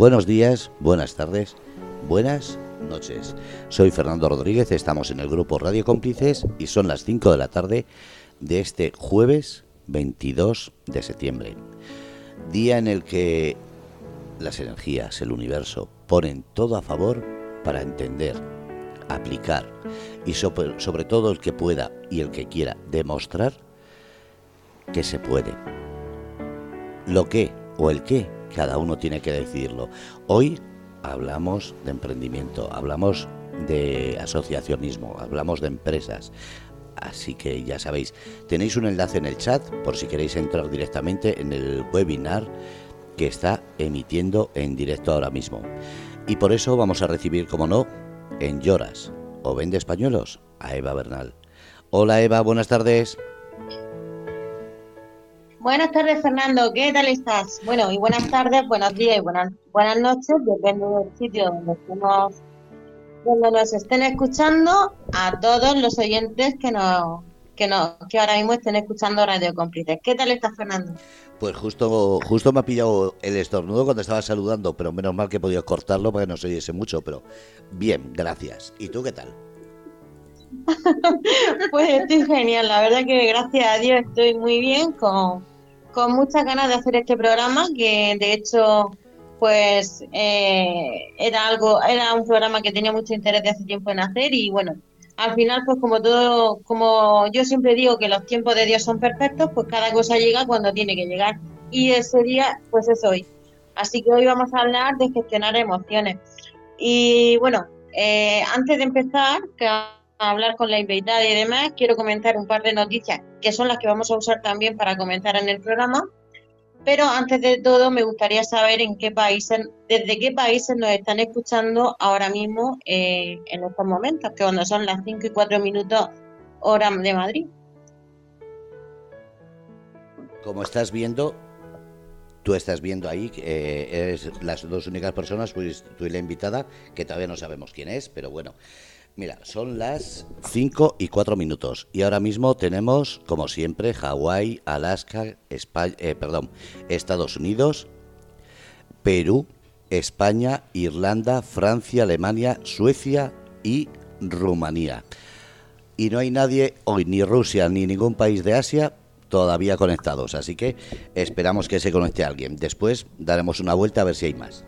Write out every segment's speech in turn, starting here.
Buenos días, buenas tardes, buenas noches. Soy Fernando Rodríguez, estamos en el grupo Radio Cómplices y son las 5 de la tarde de este jueves 22 de septiembre. Día en el que las energías, el universo, ponen todo a favor para entender, aplicar y sobre, sobre todo el que pueda y el que quiera demostrar que se puede. Lo que o el qué, cada uno tiene que decidirlo. Hoy hablamos de emprendimiento, hablamos de asociacionismo, hablamos de empresas. Así que ya sabéis, tenéis un enlace en el chat por si queréis entrar directamente en el webinar que está emitiendo en directo ahora mismo. Y por eso vamos a recibir, como no, en Lloras o Vende Españolos a Eva Bernal. Hola Eva, buenas tardes. Buenas tardes, Fernando. ¿Qué tal estás? Bueno, y buenas tardes, buenos días y buenas, buenas noches, depende del sitio donde estemos, donde nos estén escuchando, a todos los oyentes que nos, que nos, que ahora mismo estén escuchando Radio Cómplices. ¿Qué tal estás, Fernando? Pues justo, justo me ha pillado el estornudo cuando estaba saludando, pero menos mal que he podido cortarlo para que no se oyese mucho, pero bien, gracias. ¿Y tú qué tal? pues estoy genial, la verdad que gracias a Dios estoy muy bien, con, con muchas ganas de hacer este programa, que de hecho pues eh, era algo, era un programa que tenía mucho interés de hace tiempo en hacer y bueno, al final pues como todo, como yo siempre digo que los tiempos de Dios son perfectos, pues cada cosa llega cuando tiene que llegar y ese día pues es hoy. Así que hoy vamos a hablar de gestionar emociones. Y bueno, eh, antes de empezar, que hablar con la invitada y demás, quiero comentar un par de noticias que son las que vamos a usar también para comentar en el programa. Pero antes de todo, me gustaría saber en qué países, desde qué países nos están escuchando ahora mismo eh, en estos momentos, que cuando son las 5 y 4 minutos hora de Madrid. Como estás viendo, tú estás viendo ahí, eh, eres las dos únicas personas, pues tú y la invitada, que todavía no sabemos quién es, pero bueno, Mira, son las 5 y 4 minutos y ahora mismo tenemos, como siempre, Hawái, Alaska, España, eh, perdón, Estados Unidos, Perú, España, Irlanda, Francia, Alemania, Suecia y Rumanía. Y no hay nadie hoy, ni Rusia ni ningún país de Asia, todavía conectados. Así que esperamos que se conecte alguien. Después daremos una vuelta a ver si hay más.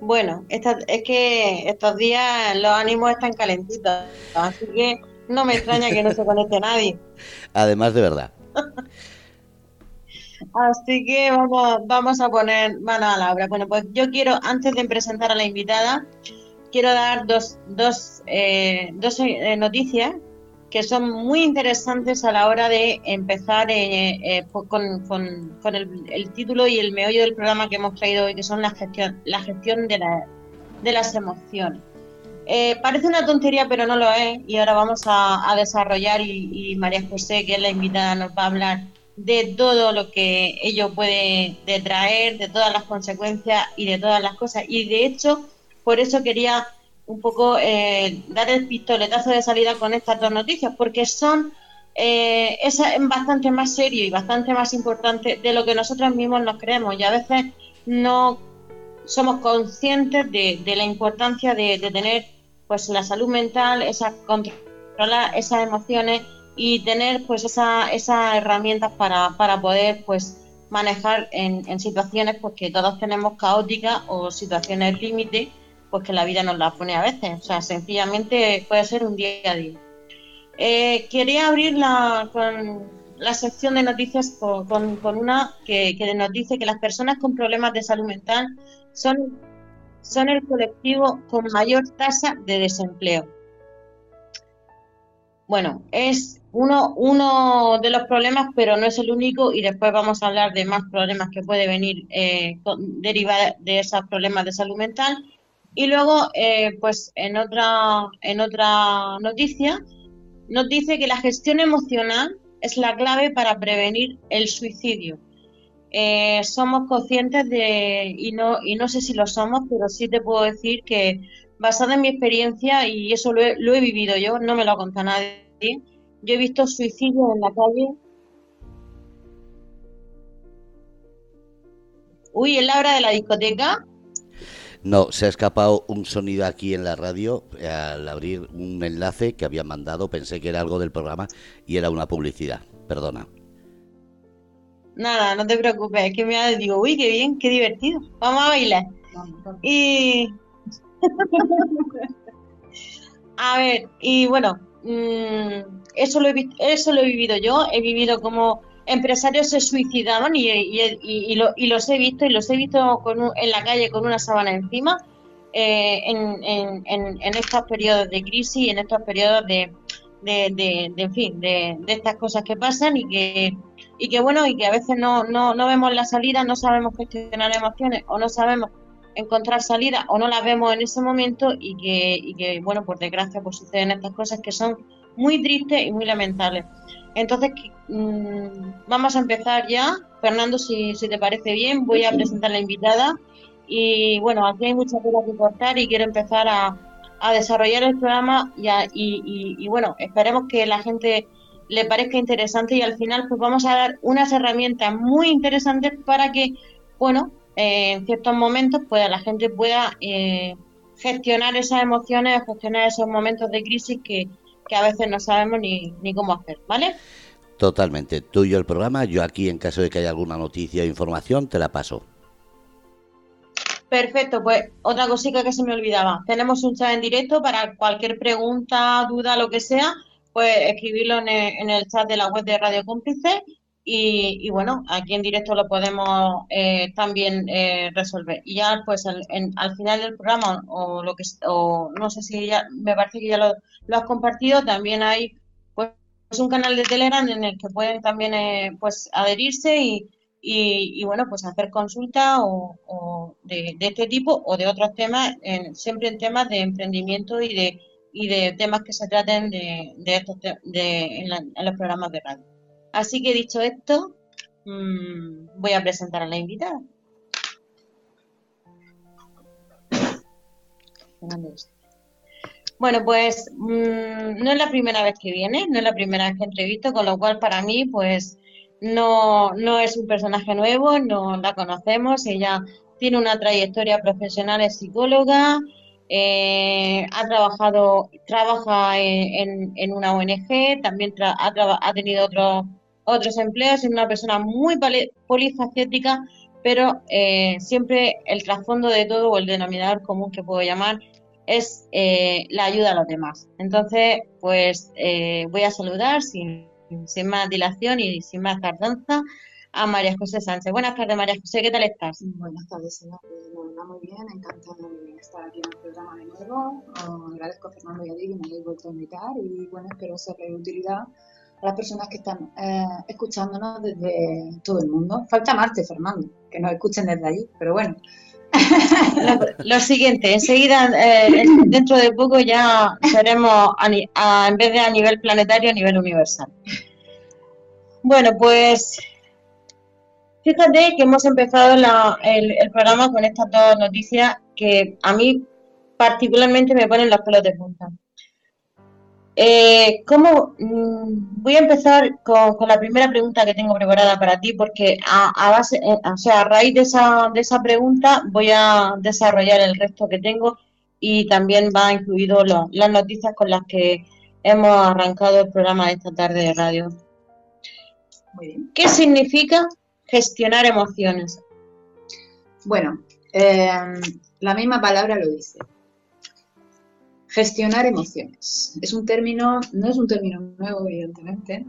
Bueno, es que estos días los ánimos están calentitos, así que no me extraña que no se conecte nadie. Además de verdad. Así que vamos, vamos a poner mano a la obra. Bueno, pues yo quiero, antes de presentar a la invitada, quiero dar dos, dos, eh, dos eh, noticias que son muy interesantes a la hora de empezar eh, eh, con, con, el, título y el meollo del programa que hemos traído hoy, que son la gestión, la gestión de, la, de las emociones. Eh, parece una tontería, pero no lo es, y ahora vamos a, desarrollar y, María José, que es la invitada, nos va a hablar de todo lo que ello puede traer, de todas las consecuencias y de todas las cosas. Y de hecho, por eso quería un poco eh, dar el pistoletazo de salida con estas dos noticias, porque son eh, es bastante más serio y bastante más importante de lo que nosotros mismos nos creemos. Y a veces no somos conscientes de, la importancia de, tener pues la salud mental, esa controlar esas emociones y tener pues esa, esas herramientas para, para poder pues manejar en, en situaciones pues que todos tenemos caóticas o situaciones límite pues que la vida nos la pone a veces. O sea, sencillamente puede ser un día a día. Eh, quería abrir la, con la sección de noticias con, una que, nos dice que las personas con problemas de salud mental son, son el colectivo con mayor tasa de desempleo. Bueno, es uno, uno de los problemas, pero no es el único, y después vamos a hablar de más problemas que puede venir eh, de esos problemas de salud mental. Y luego, eh, pues en otra, en otra noticia, nos dice que la gestión emocional es la clave para prevenir el suicidio. Eh, somos conscientes de, y no, y no sé si lo somos, pero sí te puedo decir que basada en mi experiencia, y eso lo he, lo he vivido yo, no me lo ha contado nadie, yo he visto suicidio en la calle Uy, ¿es la hora de la discoteca? No, se ha escapado un sonido aquí en la radio eh, al abrir un enlace que había mandado. Pensé que era algo del programa y era una publicidad. Perdona. Nada, no te preocupes. Es que me digo, uy, qué bien, qué divertido. Vamos a bailar. Y. a ver, y bueno, mm, eso, lo he, eso lo he vivido yo. He vivido como empresarios se suicidaban y, y, los he visto y los he visto en la calle con una sábana encima eh, en, estos periodos de crisis, en estos periodos de, de, en fin, de, estas cosas que pasan y que, y que bueno, y que a veces no, no, no vemos la salida, no sabemos gestionar emociones o no sabemos encontrar salida o no las vemos en ese momento y que, y que bueno, por desgracia pues suceden estas cosas que son muy tristes y muy lamentables. Entonces, mm, vamos a empezar ya. Fernando, si, si, te parece bien, voy a presentar la invitada. Y bueno, aquí hay muchas cosas que cortar y quiero empezar a, desarrollar el programa y, y, bueno, esperemos que la gente le parezca interesante y al final pues vamos a dar unas herramientas muy interesantes para que, bueno, eh, en ciertos momentos pues la gente pueda eh, gestionar esas emociones, gestionar esos momentos de crisis que, que a veces no sabemos ni, ni cómo hacer, ¿vale? Totalmente. Tuyo el programa, yo aquí en caso de que haya alguna noticia o información te la paso. Perfecto, pues otra cosita que se me olvidaba. Tenemos un chat en directo para cualquier pregunta, duda, lo que sea, pues escribirlo en el, chat de la web de Radio Cómplice y, bueno, aquí en directo lo podemos eh, también eh, resolver. Y ya pues al, al final del programa o lo que o no sé si ya me parece que ya lo, has compartido, también hay pues un canal de Telegram en el que pueden también eh, pues adherirse y, y, bueno pues hacer consulta o, de, este tipo o de otros temas, siempre en temas de emprendimiento y de y de temas que se traten de, de estos de, en los programas de radio. Así que dicho esto, mm, voy a presentar a la invitada. Bueno, pues mm, no es la primera vez que viene, no es la primera vez que entrevisto, con lo cual para mí, pues no, no es un personaje nuevo, no la conocemos, ella tiene una trayectoria profesional, es psicóloga, eh, ha trabajado, trabaja en, en, una ONG, también ha, ha, tenido otros otros empleos, es una persona muy polifacética, pero eh, siempre el trasfondo de todo o el denominador común que puedo llamar es eh, la ayuda a los demás. Entonces, pues eh, voy a saludar sin, sin, más dilación y sin más tardanza a María José Sánchez. Buenas tardes, María José, ¿qué tal estás? Buenas tardes, señor. Pues, muy bien, encantada de estar aquí en el programa de nuevo. agradezco a Fernando y a Diego que me hayáis vuelto a invitar y bueno, espero ser de utilidad a las personas que están eh, escuchándonos desde todo el mundo. Falta Marte, Fernando, que nos escuchen desde allí, pero bueno. Lo, siguiente, enseguida, eh, dentro de poco ya seremos, en vez de a nivel planetario, a nivel universal. Bueno, pues fíjate que hemos empezado el, el programa con estas dos noticias que a mí particularmente me ponen los pelos de punta. Eh, ¿cómo, mm, voy a empezar con, la primera pregunta que tengo preparada para ti, porque a, base, eh, o sea, a raíz de esa, de esa pregunta voy a desarrollar el resto que tengo y también va incluido las noticias con las que hemos arrancado el programa de esta tarde de radio. ¿Qué significa gestionar emociones? Bueno, eh, la misma palabra lo dice. Gestionar emociones. Es un término, no es un término nuevo, evidentemente,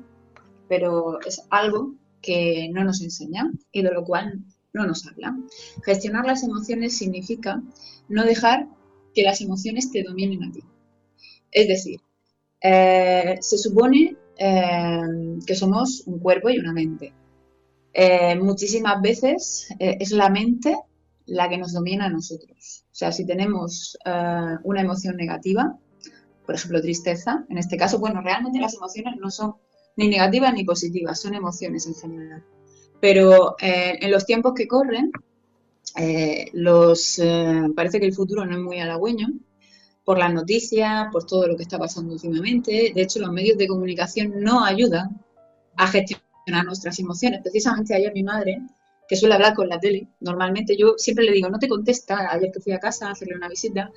pero es algo que no nos enseñan y de lo cual no nos hablan. Gestionar las emociones significa no dejar que las emociones te dominen a ti. Es decir, eh, se supone eh, que somos un cuerpo y una mente. Eh, muchísimas veces es la mente la que nos domina a nosotros. O sea, si tenemos eh, una emoción negativa, por ejemplo, tristeza, en este caso, bueno, realmente las emociones no son ni negativas ni positivas, son emociones en general. Pero eh, en los tiempos que corren, eh, los, parece que el futuro no es muy halagüeño por las noticias, por todo lo que está pasando últimamente. De hecho, los medios de comunicación no ayudan a gestionar nuestras emociones. Precisamente ayer mi madre que suele hablar con la tele. Normalmente yo siempre le digo, no te contesta, ayer que fui a casa a hacerle una visita,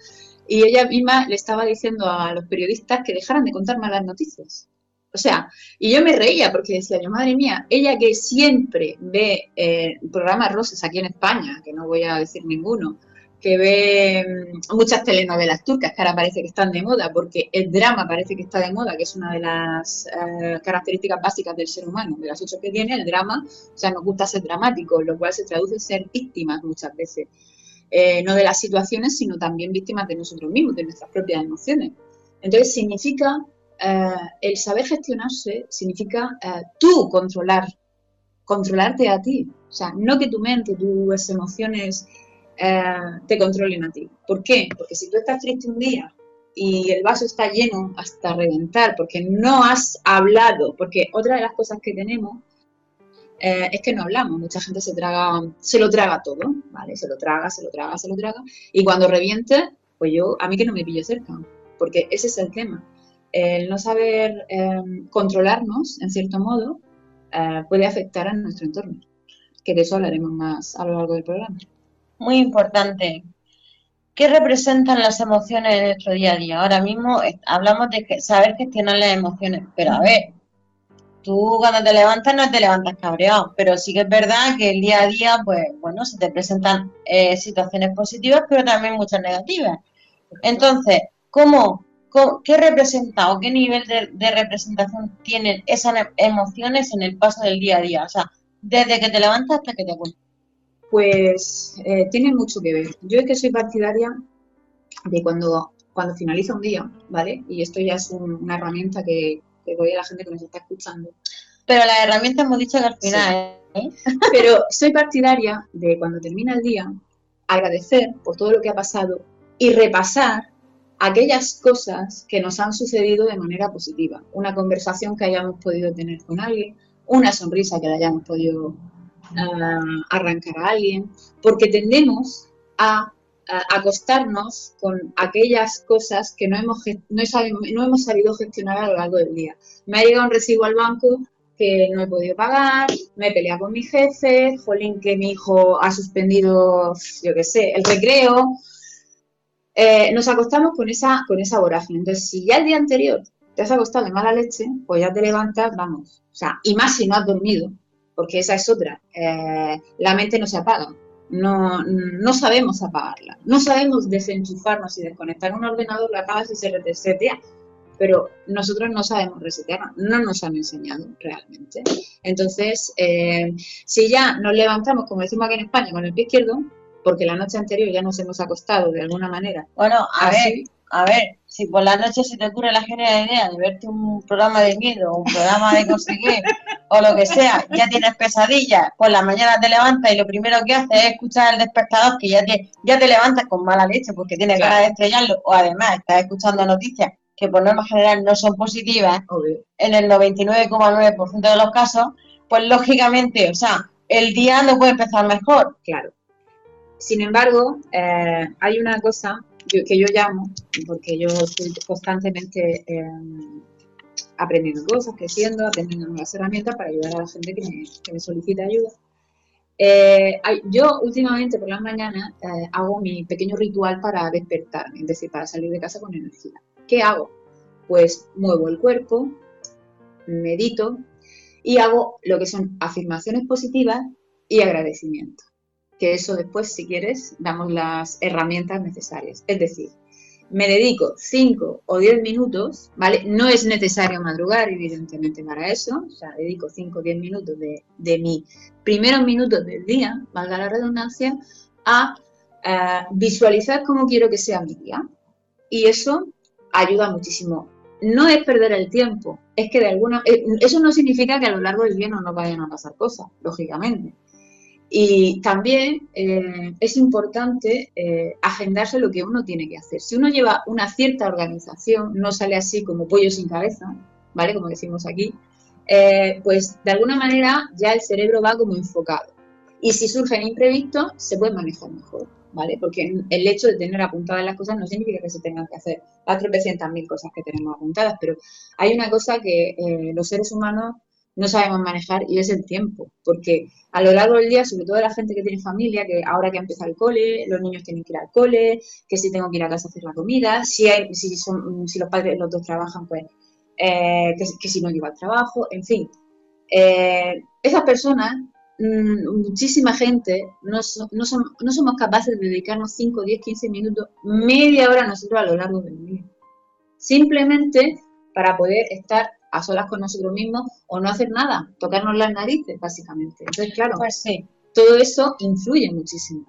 y ella misma le estaba diciendo a los periodistas que dejaran de contar malas noticias. O sea, y yo me reía porque decía yo, madre mía, ella que siempre ve eh, programas rosas aquí en España, que no voy a decir ninguno, que ve mm, muchas telenovelas turcas que ahora parece que están de moda, porque el drama parece que está de moda, que es una de las eh, características básicas del ser humano, de las ocho que tiene, el drama, o sea, nos gusta ser dramático, lo cual se traduce en ser víctimas muchas veces, eh, no de las situaciones, sino también víctimas de nosotros mismos, de nuestras propias emociones. Entonces, significa, eh, el saber gestionarse, significa tú controlar, controlarte a ti, o sea, no que tu mente, tus emociones, eh, te controlen a ti. ¿Por qué? Porque si tú estás triste un día y el vaso está lleno hasta reventar porque no has hablado, porque otra de las cosas que tenemos eh, es que no hablamos, mucha gente se traga, se lo traga todo, ¿vale? Se lo traga, se lo traga, se lo traga, y cuando reviente, pues yo, a mí que no me pillo cerca, porque ese es el tema. El no saber eh, controlarnos, en cierto modo, puede afectar a nuestro entorno, que de eso hablaremos más a lo largo del programa muy importante. ¿Qué representan las emociones en nuestro día a día? Ahora mismo hablamos de saber gestionar las emociones, pero a ver, tú cuando te levantas no te levantas cabreado, pero sí que es verdad que el día a día, pues bueno, se te presentan eh, situaciones positivas, pero también muchas negativas. Entonces, ¿cómo, qué representa o qué nivel de, de, representación tienen esas emociones en el paso del día a día? O sea, desde que te levantas hasta que te acuestas. Pues eh, tiene mucho que ver. Yo es que soy partidaria de cuando, cuando finaliza un día, ¿vale? Y esto ya es una herramienta que, doy a la gente que nos está escuchando. Pero la herramienta hemos dicho que al final, ¿eh? Pero soy partidaria de cuando termina el día, agradecer por todo lo que ha pasado y repasar aquellas cosas que nos han sucedido de manera positiva. Una conversación que hayamos podido tener con alguien, una sonrisa que le hayamos podido arrancar a alguien, porque tendemos a, acostarnos con aquellas cosas que no hemos, no, no hemos sabido gestionar a lo largo del día. Me ha llegado un recibo al banco que no he podido pagar, me he peleado con mi jefe, jolín que mi hijo ha suspendido, yo qué sé, el recreo. Eh, nos acostamos con esa, con esa vorágine. Entonces, si ya el día anterior te has acostado de mala leche, pues ya te levantas, vamos. O sea, y más si no has dormido, porque esa es otra. Eh, la mente no se apaga, no, no sabemos apagarla, no sabemos desenchufarnos y desconectar un ordenador, la apagas y se resetea, pero nosotros no sabemos resetearla, no nos han enseñado realmente. Entonces, eh, si ya nos levantamos, como decimos aquí en España, con el pie izquierdo, porque la noche anterior ya nos hemos acostado de alguna manera. Bueno, a ver, a ver, si por la noche se te ocurre la genial idea de verte un programa de miedo, un programa de conseguir, o lo que sea, ya tienes pesadillas, por la mañana te levantas y lo primero que haces es escuchar el despertador que ya te, ya te levantas con mala leche porque tienes ganas de estrellarlo, o además estás escuchando noticias que por norma general no son positivas, en el 99,9% de los casos, pues lógicamente, o sea, el día no puede empezar mejor. Claro. Sin embargo, eh, hay una cosa que yo llamo, porque yo estoy constantemente em, aprendiendo cosas, creciendo, aprendiendo nuevas herramientas para ayudar a la gente que me, que solicita ayuda. Eh, yo últimamente por las mañanas eh, hago mi pequeño ritual para despertarme, es decir, para salir de casa con energía. ¿Qué hago? Pues muevo el cuerpo, medito y hago lo que son afirmaciones positivas y agradecimiento que eso después, si quieres, damos las herramientas necesarias. Es decir, me dedico 5 o 10 minutos, ¿vale? No es necesario madrugar, evidentemente, para eso. O sea, dedico 5 o 10 minutos de, de mis primeros minutos del día, valga la redundancia, a visualizar cómo quiero que sea mi día. Y eso ayuda muchísimo. No es perder el tiempo, es que de alguna... Eh, eso no significa que a lo largo del día no nos vayan a pasar cosas, lógicamente. Y también eh, es importante eh, agendarse lo que uno tiene que hacer. Si uno lleva una cierta organización, no sale así como pollo sin cabeza, ¿vale? Como decimos aquí, eh, pues de alguna manera ya el cerebro va como enfocado. Y si surgen imprevistos, se puede manejar mejor, ¿vale? Porque el hecho de tener apuntadas las cosas no significa que se tengan que hacer las mil cosas que tenemos apuntadas, pero hay una cosa que los seres humanos no sabemos manejar y es el tiempo, porque a lo largo del día, sobre todo la gente que tiene familia, que ahora que ha empezado el cole, los niños tienen que ir al cole, que si tengo que ir a casa a hacer la comida, si, hay, si, son, si los padres los dos trabajan, pues eh, que, si no lleva al trabajo, en fin. Eh, esas personas, mm, muchísima gente, no, no, no somos capaces de dedicarnos 5, 10, 15 minutos, media hora nosotros a lo largo del día. Simplemente para poder estar a solas con nosotros mismos o no hacer nada, tocarnos las narices, básicamente. Entonces, claro, pues sí. todo eso influye muchísimo.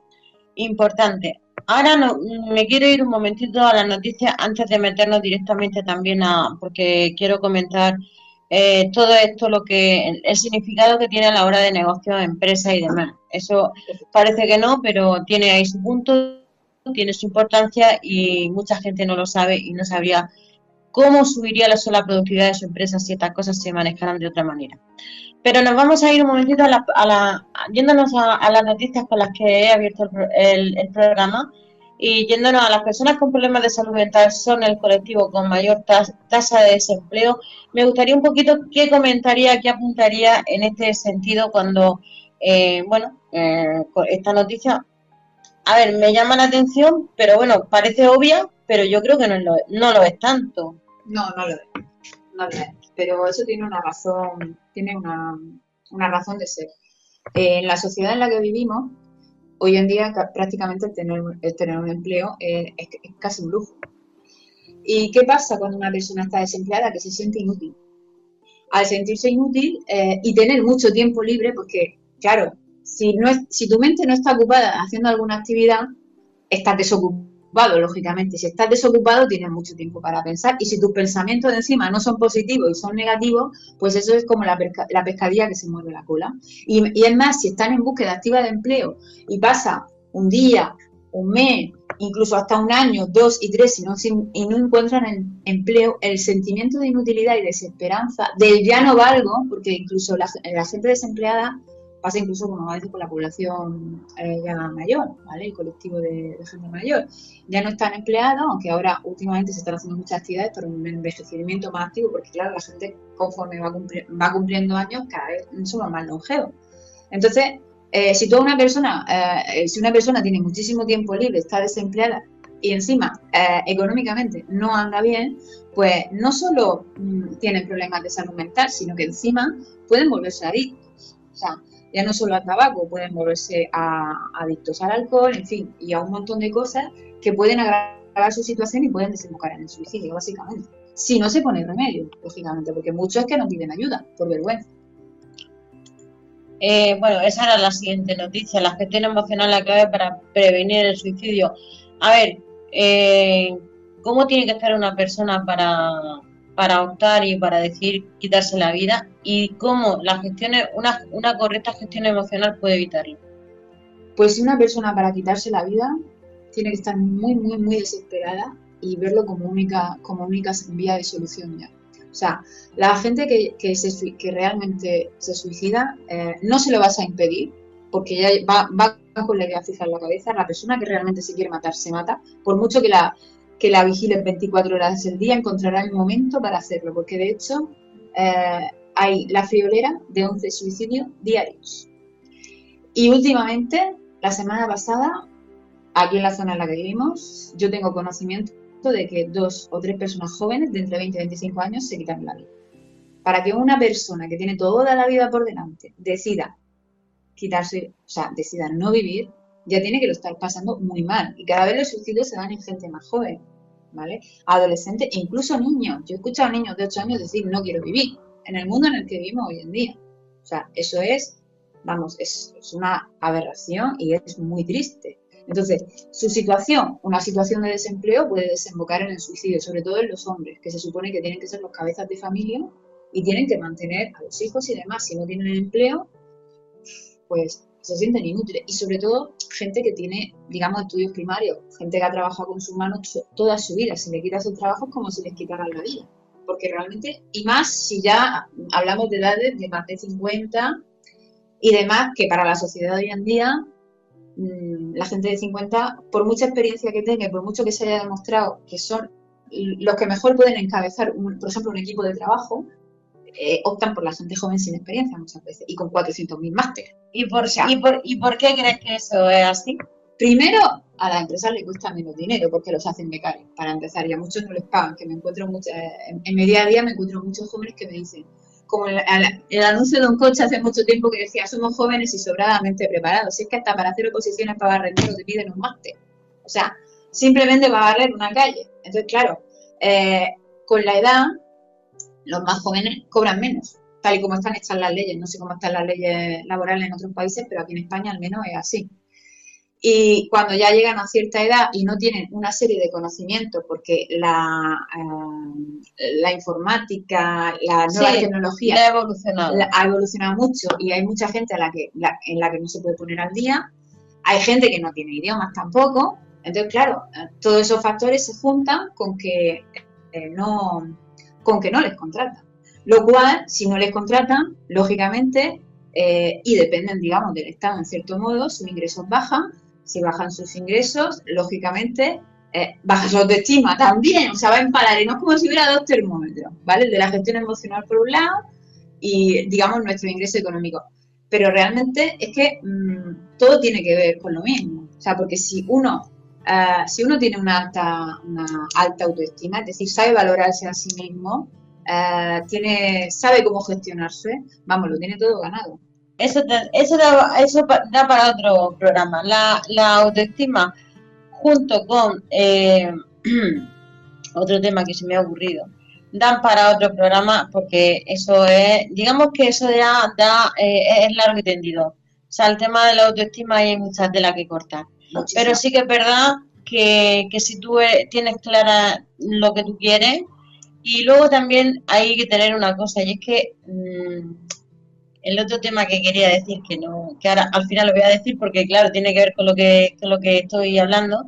Importante. Ahora no, me quiero ir un momentito a las noticias antes de meternos directamente también a, porque quiero comentar eh, todo esto, lo que el significado que tiene a la hora de negocio, empresa y demás. Eso parece que no, pero tiene ahí su punto, tiene su importancia y mucha gente no lo sabe y no sabría cómo subiría la sola productividad de su empresa si estas cosas se manejaran de otra manera. Pero nos vamos a ir un momentito a la, yéndonos a, las noticias con las que he abierto el, programa y yéndonos a las personas con problemas de salud mental son el colectivo con mayor tasa de desempleo. Me gustaría un poquito qué comentaría, qué apuntaría en este sentido cuando, eh, bueno, eh, esta noticia, a ver, me llama la atención, pero bueno, parece obvia, pero yo creo que no lo, no es tanto. No, no lo es. No lo es. Pero eso tiene una razón, tiene una, razón de ser. en la sociedad en la que vivimos, hoy en día prácticamente el tener, tener un empleo es, casi un lujo. ¿Y qué pasa cuando una persona está desempleada? Que se siente inútil. Al sentirse inútil eh, y tener mucho tiempo libre, porque, claro, si, no es, si tu mente no está ocupada haciendo alguna actividad, estás desocupado lógicamente. Si estás desocupado, tienes mucho tiempo para pensar. Y si tus pensamientos de encima no son positivos y son negativos, pues eso es como la, pescadilla que se muerde la cola. Y, es más, si están en búsqueda activa de empleo y pasa un día, un mes, incluso hasta un año, dos y tres, y no, y no encuentran el empleo, el sentimiento de inutilidad y desesperanza, del ya no valgo, porque incluso la gente desempleada pasa incluso como a veces con la población eh, ya mayor, ¿vale? El colectivo de, gente mayor. Ya no están empleados, aunque ahora últimamente se están haciendo muchas actividades para un envejecimiento más activo, porque claro, la gente conforme va, cumpliendo años cada vez somos más longevos. Entonces, eh, si toda una persona, eh, si una persona tiene muchísimo tiempo libre, está desempleada y encima económicamente no anda bien, pues no solo mm, tienen problemas de salud mental, sino que encima pueden volverse adictos. O sea, ya no solo al tabaco, pueden volverse a, adictos al alcohol, en fin, y a un montón de cosas que pueden agravar su situación y pueden desembocar en el suicidio, básicamente. Si no se pone remedio, lógicamente, porque muchos es que no piden ayuda, por vergüenza. Eh, bueno, esa era la siguiente noticia, la gestión emocional la clave para prevenir el suicidio. A ver, eh, ¿cómo tiene que estar una persona para para optar y para decir quitarse la vida y cómo la gestión, una, una correcta gestión emocional puede evitarlo. Pues una persona para quitarse la vida tiene que estar muy, muy, muy desesperada y verlo como única, como única vía de solución ya. O sea, la gente que, que, se, que realmente se suicida eh, no se lo vas a impedir porque ya va, va con la idea fija en la cabeza. La persona que realmente se quiere matar se mata, por mucho que la, que la vigilen 24 horas del día, encontrará el momento para hacerlo, porque de hecho eh, hay la friolera de 11 suicidios diarios. Y últimamente, la semana pasada, aquí en la zona en la que vivimos, yo tengo conocimiento de que dos o tres personas jóvenes de entre 20 y 25 años se quitan la vida. Para que una persona que tiene toda la vida por delante decida quitarse, o sea, decida no vivir, ya tiene que lo estar pasando muy mal. Y cada vez los suicidios se dan en gente más joven, ¿vale? Adolescentes e incluso niños. Yo he escuchado niños de 8 años decir, no quiero vivir en el mundo en el que vivimos hoy en día. O sea, eso es, vamos, es, una aberración y es muy triste. Entonces, su situación, una situación de desempleo puede desembocar en el suicidio, sobre todo en los hombres, que se supone que tienen que ser los cabezas de familia y tienen que mantener a los hijos y demás. Si no tienen empleo, pues se sienten inútiles. Y sobre todo, gente que tiene, digamos, estudios primarios, gente que ha trabajado con sus manos toda su vida. Si le quitas sus trabajos, como si les quitaran la vida. Porque realmente, y más si ya hablamos de edades de más de 50 y demás, que para la sociedad hoy en día, mm, la gente de 50, por mucha experiencia que tenga por mucho que se haya demostrado que son los que mejor pueden encabezar, por ejemplo, un equipo de trabajo, eh, optan por la gente joven sin experiencia muchas veces y con 400.000 másteres. ¿Y por, y, por, ¿Y por qué crees que eso es así? Primero, a las empresas les cuesta menos dinero porque los hacen becarios, para empezar, y a muchos no les pagan, que me encuentro mucho, en, mi día a día me encuentro muchos jóvenes que me dicen, como el, el, anuncio de un coche hace mucho tiempo que decía, somos jóvenes y sobradamente preparados, si es que hasta para hacer oposiciones para barrenderos te piden un máster, o sea, simplemente para barrer una calle. Entonces, claro, eh, con la edad, los más jóvenes cobran menos, tal y como están hechas las leyes, no sé cómo están las leyes laborales en otros países, pero aquí en España al menos es así. Y cuando ya llegan a cierta edad y no tienen una serie de conocimientos, porque la, eh, la informática, la nueva tecnología ha evolucionado. ha evolucionado mucho y hay mucha gente a la que, en la que no se puede poner al día, hay gente que no tiene idiomas tampoco, entonces claro, todos esos factores se juntan con que eh, no con que no les contratan. Lo cual, si no les contratan, lógicamente, eh, y dependen, digamos, del Estado en cierto modo, sus ingresos bajan si bajan sus ingresos, lógicamente eh, baja su autoestima también, o sea, va y no es como si hubiera dos termómetros, ¿vale? El de la gestión emocional por un lado y, digamos, nuestro ingreso económico. Pero realmente es que mm, todo tiene que ver con lo mismo, o sea, porque si uno, eh, si uno tiene una alta, una alta autoestima, es decir, sabe valorarse a sí mismo, eh, tiene, sabe cómo gestionarse, vamos, lo tiene todo ganado. Eso, eso, da, eso da para otro programa. La, autoestima, junto con eh, otro tema que se me ha ocurrido, dan para otro programa porque eso es, digamos que eso ya da, eh, es largo y tendido. O sea, el tema de la autoestima hay muchas de las que cortar. Pero sí que es verdad que, que si tú e, tienes clara lo que tú quieres, y luego también hay que tener una cosa, y es que mm, el otro tema que quería decir, que no, que ahora al final lo voy a decir porque claro, tiene que ver con lo que, con lo que estoy hablando,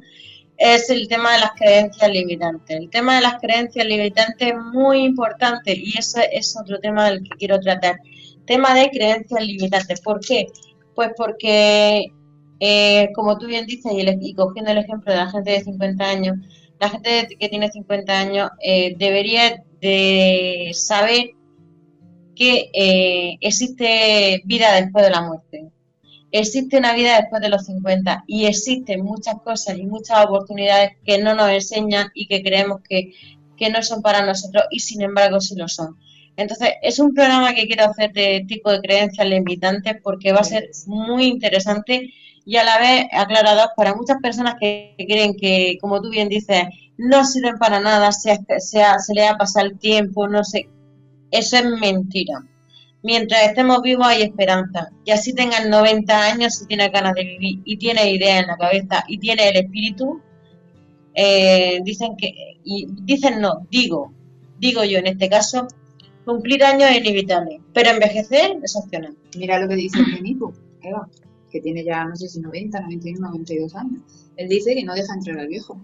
es el tema de las creencias limitantes. El tema de las creencias limitantes es muy importante y ese es otro tema del que quiero tratar. Tema de creencias limitantes. ¿Por qué? Pues porque, eh, como tú bien dices, y, cogiendo el ejemplo de la gente de 50 años, la gente que tiene 50 años eh, debería de saber que eh, existe vida después de la muerte. Existe una vida después de los 50 y existen muchas cosas y muchas oportunidades que no nos enseñan y que creemos que, no son para nosotros y sin embargo sí lo son. Entonces, es un programa que quiero hacer de tipo de creencias limitantes porque va a ser muy interesante y a la vez aclarador para muchas personas que creen que, como tú bien dices, no sirven para nada, se, se le ha pasado el tiempo, no sé, eso es mentira. Mientras estemos vivos hay esperanza. Y así tengan 90 años, si tienes ganas de vivir y tienes ideas en la cabeza y tienes el espíritu, eh, dicen que, y dicen no, digo, digo yo en este caso, cumplir años es inevitable, pero envejecer es opcional. Mira lo que dice el Eva, que tiene ya no sé si 90, 91, 92 años. Él dice que no deja entrar al viejo,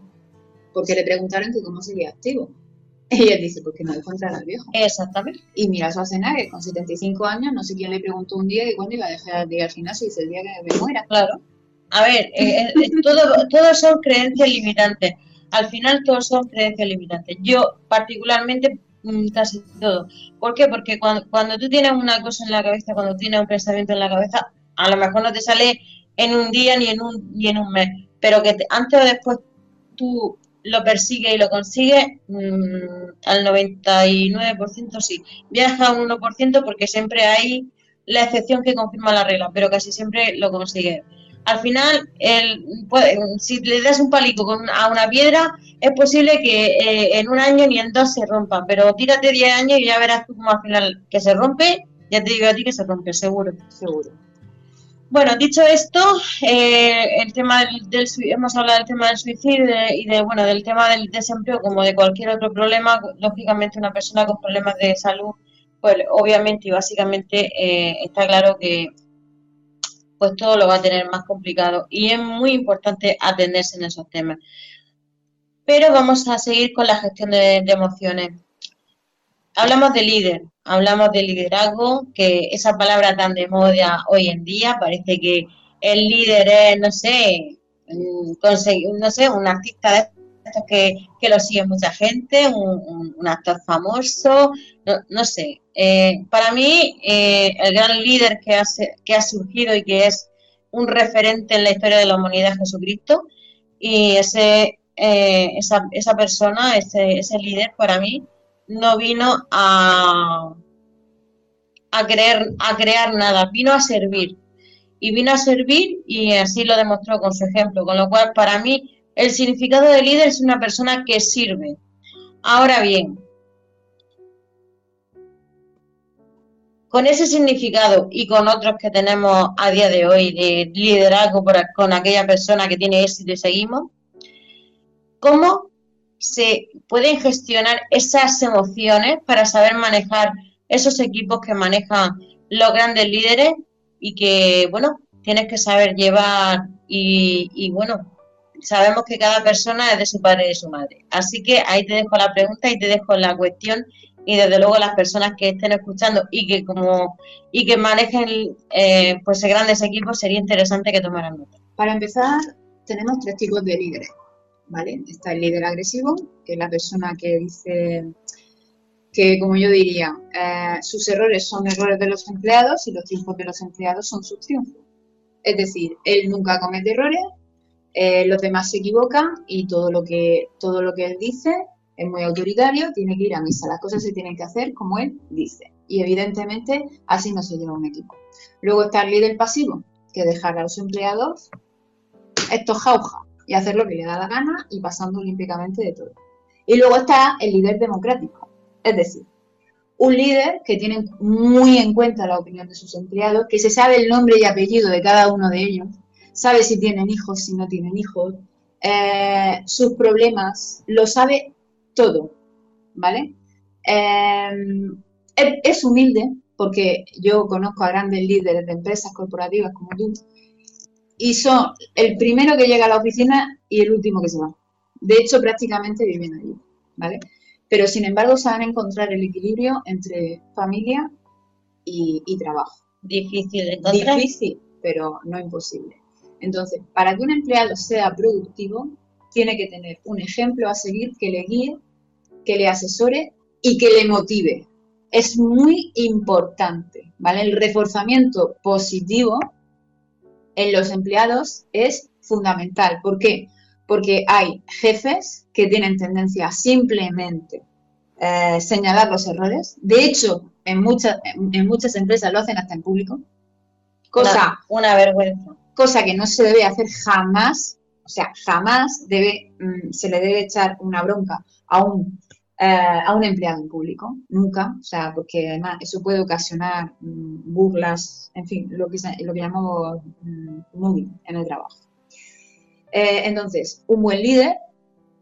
porque le preguntaron que cómo seguía activo. Y él dice, porque no dejo entrar al viejo. Exactamente. Y mira que con 75 años, no sé quién le preguntó un día que cuándo iba a dejar de ir al gimnasio y dice el día que me muera. Claro. A ver, eh, eh, eh todo, son creencias limitantes. Al final todos son creencias limitantes. Yo particularmente mm, casi todo. ¿Por qué? Porque cuando, cuando tú tienes una cosa en la cabeza, cuando tienes un pensamiento en la cabeza, a lo mejor no te sale en un día ni en un, ni en un mes, pero que antes o después tú lo persigue y lo consigue, mm, al 99% sí. Viaja un 1% porque siempre hay la excepción que confirma la regla, pero casi siempre lo consigue. Al final, el, si le das un palico con, a una piedra, es posible que eh, en un año ni en dos se rompa, pero tírate 10 años y ya verás tú cómo al final que se rompe, ya te digo a ti que se rompe, seguro. Seguro. Bueno, dicho esto, eh, el tema del, hemos hablado del tema del suicidio y de, bueno del tema del desempleo como de cualquier otro problema. Lógicamente, una persona con problemas de salud, pues obviamente y básicamente eh, está claro que pues todo lo va a tener más complicado y es muy importante atenderse en esos temas. Pero vamos a seguir con la gestión de emociones hablamos de líder, hablamos de liderazgo, que esa palabra tan de moda hoy en día, parece que el líder es, no sé, conseguir, no sé, un artista de estos que, que lo sigue mucha gente, un, actor famoso, no, sé. Eh, para mí, eh, el gran líder que ha, que ha surgido y que es un referente en la historia de la humanidad es Jesucristo, y ese, eh, esa, esa persona, ese, ese líder, para mí, no vino a, a, creer, a crear nada, vino a servir. Y vino a servir y así lo demostró con su ejemplo. Con lo cual, para mí, el significado de líder es una persona que sirve. Ahora bien, con ese significado y con otros que tenemos a día de hoy de liderazgo con aquella persona que tiene éxito y seguimos, ¿cómo se pueden gestionar esas emociones para saber manejar esos equipos que manejan los grandes líderes y que, bueno, tienes que saber llevar y, bueno, sabemos que cada persona es de su padre y de su madre. Así que ahí te dejo la pregunta y te dejo la cuestión y desde luego las personas que estén escuchando y que como y que manejen eh, pues grandes equipos sería interesante que tomaran nota. Para empezar, tenemos tres tipos de líderes, ¿vale? Está el líder agresivo, que es la persona que dice que, como yo diría, eh, sus errores son errores de los empleados y los triunfos de los empleados son sus triunfos. Es decir, él nunca comete errores, eh, los demás se equivocan y todo lo que todo lo que él dice es muy autoritario, tiene que ir a misa, las cosas se tienen que hacer como él dice. Y evidentemente así no se lleva un equipo. Luego está el líder pasivo, que dejar a los empleados estos jauja y hacer lo que le da la gana y pasando olímpicamente de todo. Y luego está el líder democrático, es decir, un líder que tiene muy en cuenta la opinión de sus empleados, que se sabe el nombre y apellido de cada uno de ellos, sabe si tienen hijos, si no tienen hijos, eh, sus problemas, lo sabe todo, ¿vale? Eh, es humilde, porque yo conozco a grandes líderes de empresas corporativas como tú, y son el primero que llega a la oficina y el último que se va. De hecho, prácticamente viven allí, ¿vale? Pero sin embargo saben encontrar el equilibrio entre familia y, trabajo. Difícil de encontrar. Difícil, pero no imposible. Entonces, para que un empleado sea productivo, tiene que tener un ejemplo a seguir que le guíe, que le asesore y que le motive. Es muy importante, ¿vale? El reforzamiento positivo en los empleados es fundamental. ¿Por qué? porque hay jefes que tienen tendencia a simplemente eh, señalar los errores. De hecho, en muchas, en muchas empresas lo hacen hasta en público. Cosa, una, vergüenza. Cosa que no se debe hacer jamás. O sea, jamás debe, mm, se le debe echar una bronca a un, eh, a un empleado en público. Nunca. O sea, porque además eso puede ocasionar mm, burlas, en fin, lo que, lo que llamamos mm, moving en el trabajo. Eh, entonces, un buen líder,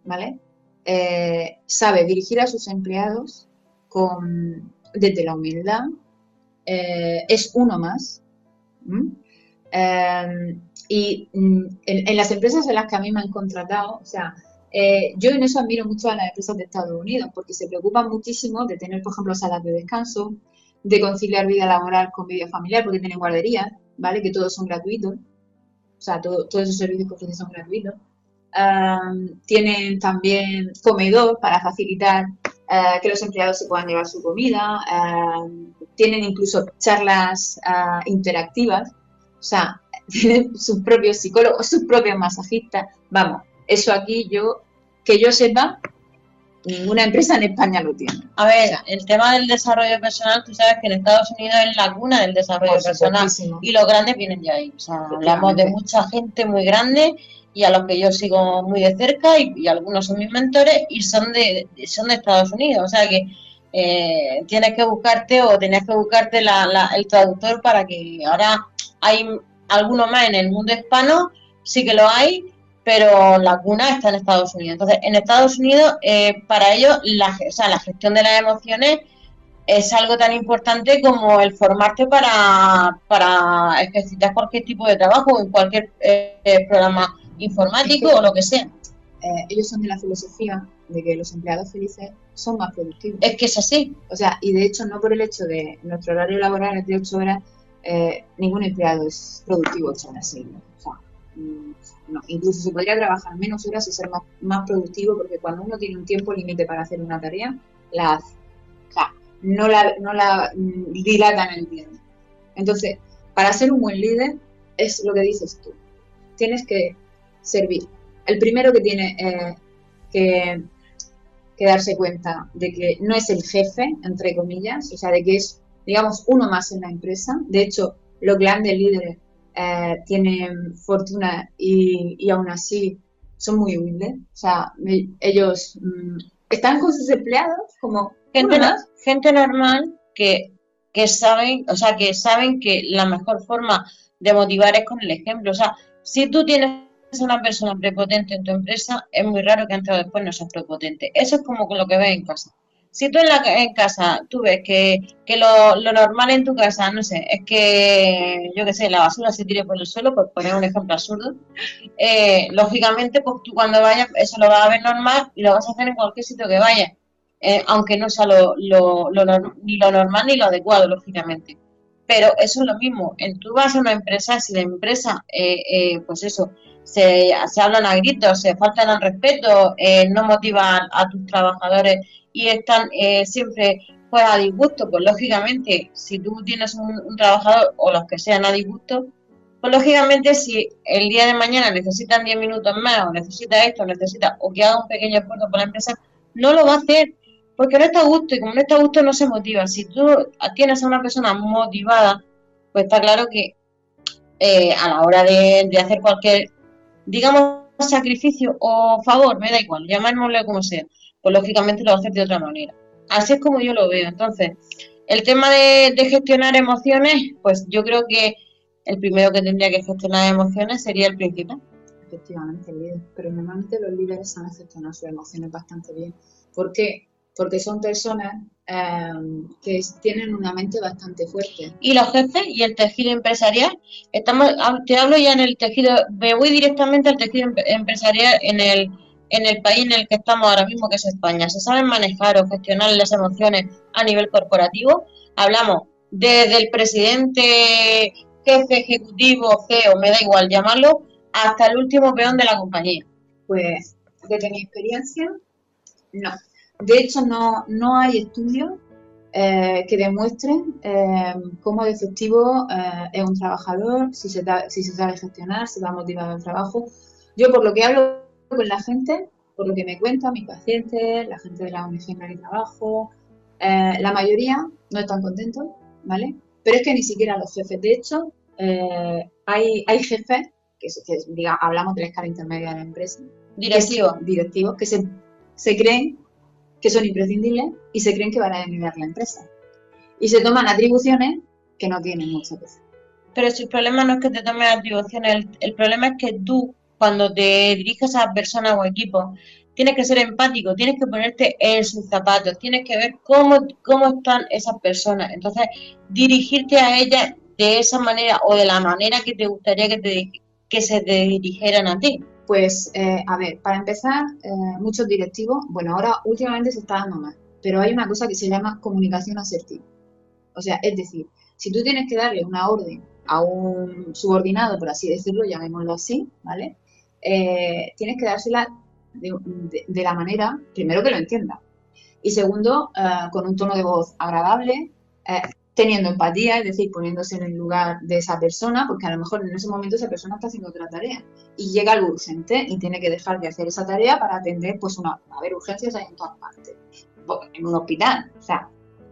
¿vale? Eh, sabe dirigir a sus empleados con, desde la humildad, es uno más. y mm, en, las empresas en las que a mí me han contratado, o sea, yo en eso admiro mucho a las empresas de Estados Unidos, porque se preocupan muchísimo de tener, por ejemplo, salas de descanso, de conciliar vida laboral con vida familiar, porque tienen guarderías, ¿vale? Que todos son gratuitos o sea, todos esos servicios que ofrecen son gratuitos. tienen también comedor para facilitar eh, que los empleados se puedan llevar su comida. tienen incluso charlas ah, interactivas. O sea, tienen sus propios psicólogos, sus propios masajistas. Vamos, eso aquí yo, que yo sepa, ninguna empresa en España lo tiene. A ver, el tema del desarrollo personal, tú sabes que en Estados Unidos es la cuna del desarrollo personal y los grandes vienen de ahí. O sea, hablamos de mucha gente muy grande y a los que yo sigo muy de cerca y, algunos son mis mentores y son de, son de Estados Unidos. O sea que eh, tienes que buscarte o tenías que buscarte el traductor para que ahora hay algunos más en el mundo hispano, sí que lo hay, pero la cuna está en Estados Unidos. Entonces, en Estados Unidos, eh, para ellos, la, o sea, la gestión de las emociones es algo tan importante como el formarte para, para ejercitar cualquier tipo de trabajo, en cualquier eh, programa informático o lo que sea. Eh, ellos son de la filosofía de que los empleados felices son más productivos. Es que es así. O sea, y de hecho no por el hecho de nuestro horario laboral es de 8 horas, ningún empleado es productivo 8 horas seguidas. O sea, mm, no, incluso se podría trabajar menos horas y ser más, más productivo porque cuando uno tiene un tiempo límite para hacer una tarea, la hace. No la, no la mm, dilata en el tiempo. Entonces, para ser un buen líder es lo que dices tú. Tienes que servir. El primero que tiene eh, que, que darse cuenta de que no es el jefe, entre comillas, o sea, de que es, digamos, uno más en la empresa. De hecho, los grandes líderes eh, tienen fortuna y, y, aún así son muy humildes. O sea, ellos mm, están con sus empleados como gente, gente normal que, que saben, o sea, que saben que la mejor forma de motivar es con el ejemplo. O sea, si tú tienes una persona prepotente en tu empresa, es muy raro que antes o después no seas prepotente. Eso es como con lo que ves en casa. Si tú en, la, en casa tú ves que, que lo, lo, normal en tu casa, no sé, es que, yo qué sé, la basura se tire por el suelo, por poner un ejemplo absurdo, eh, lógicamente, pues tú cuando vayas, eso lo vas a ver normal y lo vas a hacer en cualquier sitio que vayas, eh, aunque no sea lo, lo, lo, ni lo normal ni lo adecuado, lógicamente. Pero eso es lo mismo, en tú vas a una empresa, si la empresa, eh, eh, pues eso, se, se, hablan a gritos, se faltan al respeto, no motivan a tus trabajadores y están eh, siempre pues a disgusto, pues lógicamente si tú tienes un, trabajador o los que sean a disgusto, pues lógicamente si el día de mañana necesitan 10 minutos más o necesita esto, necesita o que haga un pequeño esfuerzo por la empresa, no lo va a hacer porque no está a gusto y como no está a gusto no se motiva. Si tú tienes a una persona motivada, pues está claro que eh, a la hora de, de hacer cualquier digamos, sacrificio o favor, me da igual, llamémosle como sea, pues lógicamente lo hacer de otra manera. Así es como yo lo veo. Entonces, el tema de, de gestionar emociones, pues yo creo que el primero que tendría que gestionar emociones sería el principal. Efectivamente, el líder. Pero normalmente los líderes saben gestionar sus emociones bastante bien. ¿Por qué? Porque son personas eh, que tienen una mente bastante fuerte. Y los jefes y el tejido empresarial, estamos, te hablo ya en el tejido, me voy directamente al tejido empresarial en el, en el país en el que estamos ahora mismo, que es España. ¿Se saben manejar o gestionar las emociones a nivel corporativo? Hablamos desde el presidente, jefe ejecutivo, CEO, me da igual llamarlo, hasta el último peón de la compañía. Pues, desde mi experiencia, no. De hecho, no, no hay estudios eh, que demuestren eh, cómo de efectivo eh, es un trabajador, si se, da, si se sabe gestionar, si va motivado al trabajo. Yo, por lo que hablo con la gente, por lo que me cuentan mis pacientes, la gente de la ONG en la que trabajo, la mayoría no están contentos, ¿vale? Pero es que ni siquiera los jefes. De hecho, hay, hay jefes, que, que diga, hablamos de la escala intermedia de la empresa, directivos, directivos que se, se creen que son imprescindibles y se creen que van a eliminar la empresa. Y se toman atribuciones que no tienen muchas veces. Pero si el problema no es que te tomes atribuciones, el, el problema es que tú, cuando te diriges a personas o equipos, tienes que ser empático, tienes que ponerte en sus zapatos, tienes que ver cómo, cómo están esas personas. Entonces, dirigirte a ellas de esa manera o de la manera que te gustaría que, te, que se te dirigieran a ti. Pues, eh, a ver, para empezar, eh, muchos directivos, bueno, ahora últimamente se está dando más, pero hay una cosa que se llama comunicación asertiva. O sea, es decir, si tú tienes que darle una orden a un subordinado, por así decirlo, llamémoslo así, ¿vale? Eh, tienes que dársela de, la manera, primero que lo entienda, y segundo, eh, con un tono de voz agradable, eh, teniendo empatía, es decir, poniéndose en el lugar de esa persona, porque a lo mejor en ese momento esa persona está haciendo otra tarea. Y llega algo urgente y tiene que dejar de hacer esa tarea para atender, pues, una, a ver, urgencias hay en todas partes, en un hospital, o sea,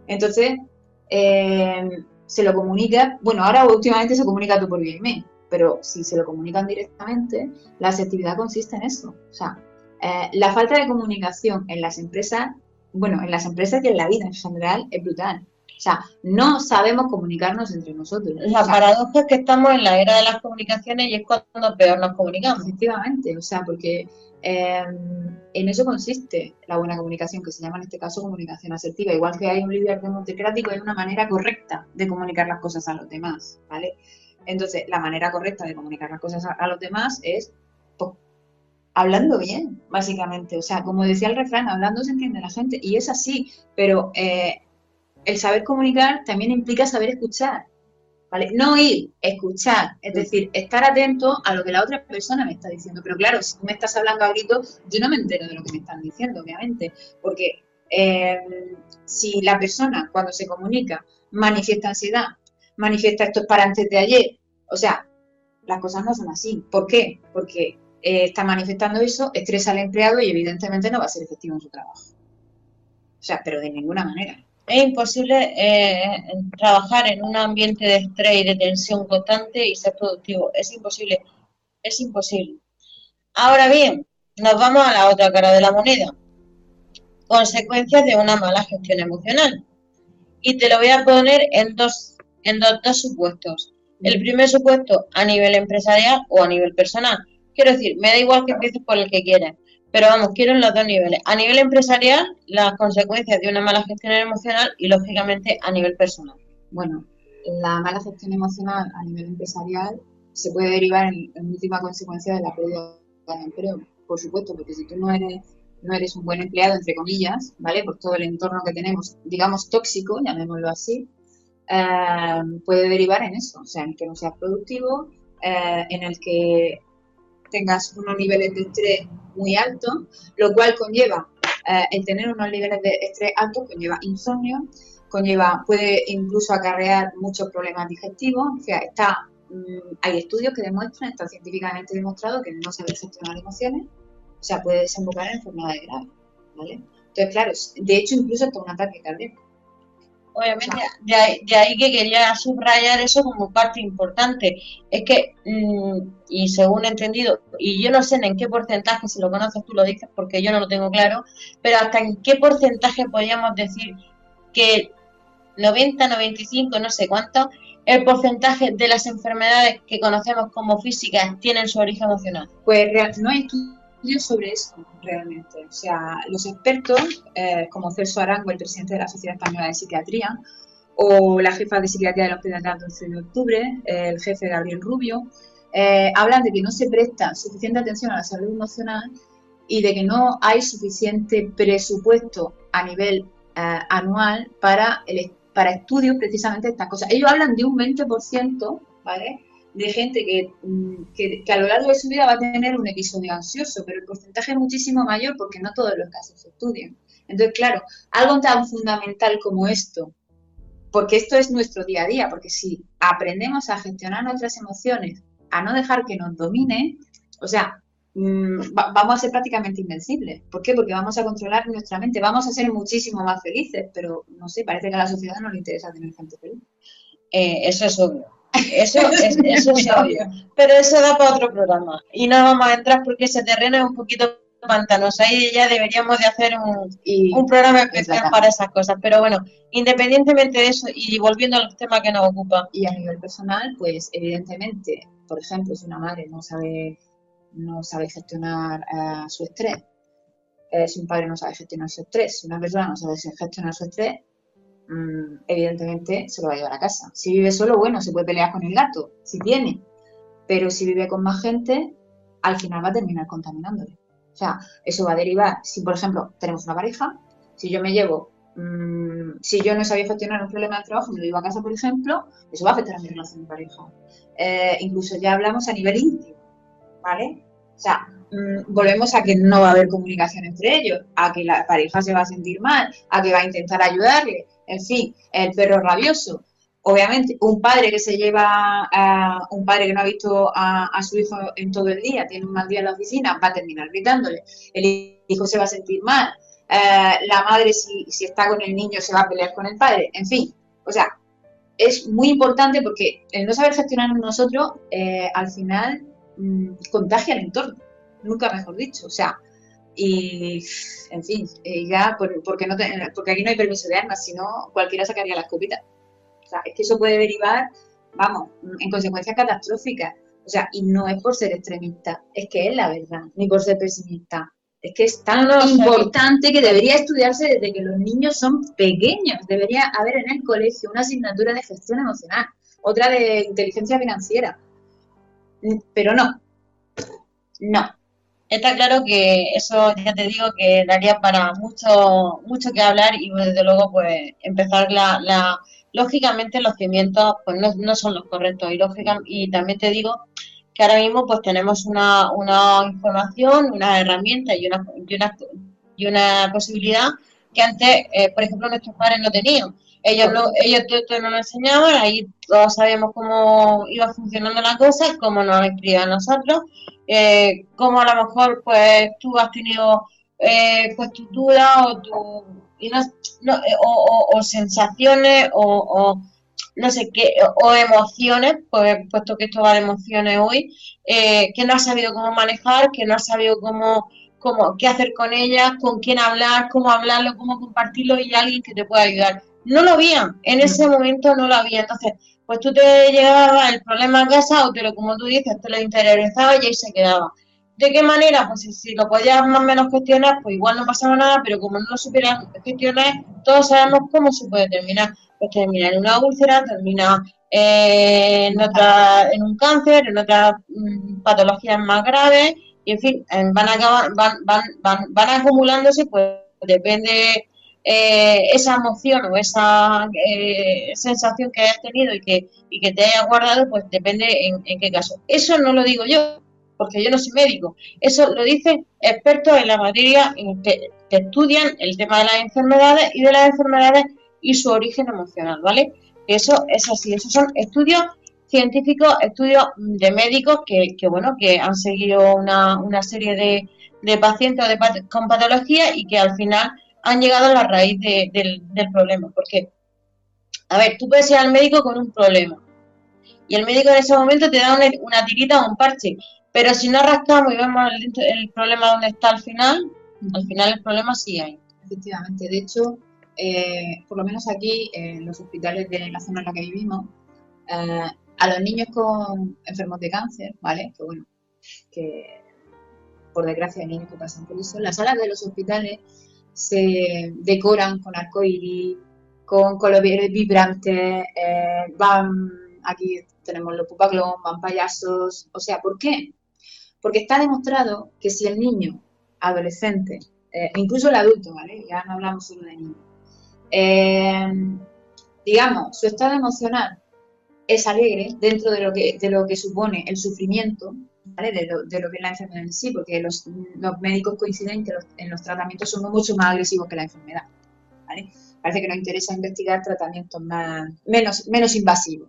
entonces, eh, se lo comunica, bueno, ahora últimamente se comunica tú por bien pero si se lo comunican directamente, la asertividad consiste en eso, o sea, eh, la falta de comunicación en las empresas, bueno, en las empresas y en la vida en general es brutal. O sea, no sabemos comunicarnos entre nosotros. La o sea, paradoja es que estamos en la era de las comunicaciones y es cuando peor nos comunicamos. Efectivamente, o sea, porque eh, en eso consiste la buena comunicación, que se llama en este caso comunicación asertiva. Igual que hay un líder democrático, hay una manera correcta de comunicar las cosas a los demás, ¿vale? Entonces, la manera correcta de comunicar las cosas a, a los demás es pues, hablando bien, básicamente. O sea, como decía el refrán, hablando se entiende la gente. Y es así, pero... Eh, el saber comunicar también implica saber escuchar. ¿vale? No ir, escuchar, es decir, estar atento a lo que la otra persona me está diciendo. Pero claro, si tú me estás hablando a gritos, yo no me entero de lo que me están diciendo, obviamente, porque eh, si la persona cuando se comunica manifiesta ansiedad, manifiesta esto es para antes de ayer, o sea, las cosas no son así. ¿Por qué? Porque eh, está manifestando eso, estresa al empleado y evidentemente no va a ser efectivo en su trabajo. O sea, pero de ninguna manera es imposible eh, trabajar en un ambiente de estrés y de tensión constante y ser productivo. Es imposible. Es imposible. Ahora bien, nos vamos a la otra cara de la moneda. Consecuencias de una mala gestión emocional. Y te lo voy a poner en dos, en dos, dos supuestos. El primer supuesto a nivel empresarial o a nivel personal. Quiero decir, me da igual que empieces por el que quieras. Pero vamos, quiero en los dos niveles. A nivel empresarial, las consecuencias de una mala gestión emocional y, lógicamente, a nivel personal. Bueno, la mala gestión emocional a nivel empresarial se puede derivar en, última consecuencia de la pérdida de empleo, por supuesto, porque si tú no eres no eres un buen empleado, entre comillas, ¿vale? Por todo el entorno que tenemos, digamos, tóxico, llamémoslo así, eh, puede derivar en eso, o sea, en que no seas productivo, eh, en el que tengas unos niveles de estrés muy altos, lo cual conlleva eh, el tener unos niveles de estrés altos, conlleva insomnio, conlleva, puede incluso acarrear muchos problemas digestivos, o sea, está, mm, hay estudios que demuestran, está científicamente demostrado que no saber gestionar emociones, o sea, puede desembocar en enfermedades graves, ¿vale? Entonces, claro, de hecho, incluso hasta un ataque cardíaco. Obviamente, de ahí, que quería subrayar eso como parte importante. Es que, mm, y según he entendido, y yo no sé en qué porcentaje, si lo conoces tú lo dices porque yo no lo tengo claro, pero hasta en qué porcentaje podríamos decir que 90, 95, no sé cuánto, el porcentaje de las enfermedades que conocemos como físicas tienen su origen emocional. Pues no hay sobre eso realmente. O sea, los expertos, eh, como Celso Arango, el presidente de la Sociedad Española de Psiquiatría, o la jefa de psiquiatría del Hospital del 12 de octubre, el jefe Gabriel Rubio, eh, hablan de que no se presta suficiente atención a la salud emocional y de que no hay suficiente presupuesto a nivel eh, anual para, el, para estudios precisamente de estas cosas. Ellos hablan de un 20%, ¿vale? De gente mm, que, que, a lo largo de su vida va a tener un episodio ansioso, pero el porcentaje es muchísimo mayor porque no todos los casos se estudian. Entonces, claro, algo tan fundamental como esto, porque esto es nuestro día a día, porque si aprendemos a gestionar nuestras emociones, a no dejar que nos domine, o sea, mm, vamos a ser prácticamente invencibles. ¿Por qué? Porque vamos a controlar nuestra mente, vamos a ser muchísimo más felices, pero no sé, parece que a la sociedad no le interesa tener gente feliz. Eh, eso es obvio. Eso es, eso es obvio. Pero eso da para otro programa. Y no vamos a entrar porque ese terreno es un poquito pantanoso. Ahí ya deberíamos de hacer un, un programa especial para esas cosas. Pero bueno, independientemente de eso y volviendo al tema que nos ocupa. Y a nivel personal, pues evidentemente, por ejemplo, si una madre no sabe, no sabe gestionar eh, su estrés, eh, si un padre no sabe gestionar su estrés, si una persona no sabe gestionar su estrés, evidentemente se lo va a llevar a casa. Si vive solo, bueno, se puede pelear con el gato, si tiene, pero si vive con más gente, al final va a terminar contaminándole. O sea, eso va a derivar, si por ejemplo tenemos una pareja, si yo me llevo, mm, si yo no sabía gestionar un problema de trabajo, me lo llevo a casa, por ejemplo, eso va a afectar a mi relación de pareja. Eh, incluso ya hablamos a nivel íntimo, ¿vale? O sea, mm, volvemos a que no va a haber comunicación entre ellos, a que la pareja se va a sentir mal, a que va a intentar ayudarle, en fin, el perro rabioso. Obviamente, un padre que se lleva a un padre que no ha visto a, su hijo en todo el día, tiene un mal día en la oficina, va a terminar gritándole. El hijo se va a sentir mal. Eh, la madre, si, está con el niño, se va a pelear con el padre. En fin, o sea, es muy importante porque el no saber gestionar nosotros, eh, al final, mm, contagia el entorno. Nunca mejor dicho. O sea, y, en fin, eh, ya, porque, no porque aquí no hay permiso de armas, sino cualquiera sacaría la escopeta. O sea, es que eso puede derivar, vamos, en consecuencias catastróficas. O sea, y no es por ser extremista, es que es la verdad, ni por ser pesimista. Es que es tan importante que debería estudiarse desde que los niños son pequeños. Debería haber en el colegio una asignatura de gestión emocional, otra de inteligencia financiera. Pero no, no, Está claro que eso ya te digo que daría para mucho mucho que hablar y desde luego pues empezar la, la lógicamente los cimientos pues no, no son los correctos y lógica y también te digo que ahora mismo pues tenemos una, una información, una herramienta y una, y una, y una posibilidad que antes, eh, por ejemplo, nuestros padres no tenían. Ellos no, ellos todo, nos lo enseñaban, ahí todos sabíamos cómo iba funcionando la cosa, cómo nos escribían nosotros, eh, cómo a lo mejor pues tú has tenido eh, pues tu duda o tu no, eh, o, o, sensaciones o no sé qué, o emociones, pues, puesto que esto va de emociones hoy, eh, que no has sabido cómo manejar, que no has sabido cómo, cómo, qué hacer con ellas, con quién hablar, cómo hablarlo, cómo compartirlo y alguien que te pueda ayudar. No lo había, en ese momento no lo había. Entonces, pues tú te llegabas el problema a casa o te lo, como tú dices, te lo interiorizabas y ahí se quedaba. ¿De qué manera? Pues si, lo podías más o menos gestionar, pues igual no pasaba nada, pero como no lo supieras gestionar, todos sabemos cómo se puede terminar pues termina en una úlcera, termina eh, en, otra, en un cáncer, en otras mm, patologías más graves, y en fin, van, a van, van, van, van acumulándose, pues depende eh, esa emoción o esa eh, sensación que hayas tenido y que, y que te haya guardado, pues depende en, en, qué caso. Eso no lo digo yo, porque yo no soy médico. Eso lo dicen expertos en la materia que, que estudian el tema de las enfermedades y de las enfermedades y su origen emocional, ¿vale? Eso es así, esos son estudios científicos, estudios de médicos que, que bueno, que han seguido una, una serie de, de pacientes de, con patología y que al final han llegado a la raíz del, problema. Porque, a ver, tú puedes ir al médico con un problema y el médico en ese momento te da una, una tirita o un parche, pero si no rascamos y vemos el, el problema donde está al final, al final el problema sí hay. Efectivamente, de hecho, eh, por lo menos aquí, en los hospitales de la zona en la que vivimos, eh, a los niños con enfermos de cáncer, ¿vale? Que bueno, que por desgracia hay niños que pasan por eso, las salas de los hospitales se decoran con arcoíris, con colores vibrantes, eh, van, aquí tenemos los pupaclón, van payasos, o sea, ¿por qué? Porque está demostrado que si el niño, adolescente, incluso el adulto, ¿vale? Ya no hablamos solo de niños, eh, digamos, su estado emocional es alegre dentro de lo que, de lo que supone el sufrimiento, de, lo, que es la enfermedad en sí, porque los, médicos coinciden que en los tratamientos son mucho más agresivos que la enfermedad. Parece que nos interesa investigar tratamientos más, menos, menos invasivos.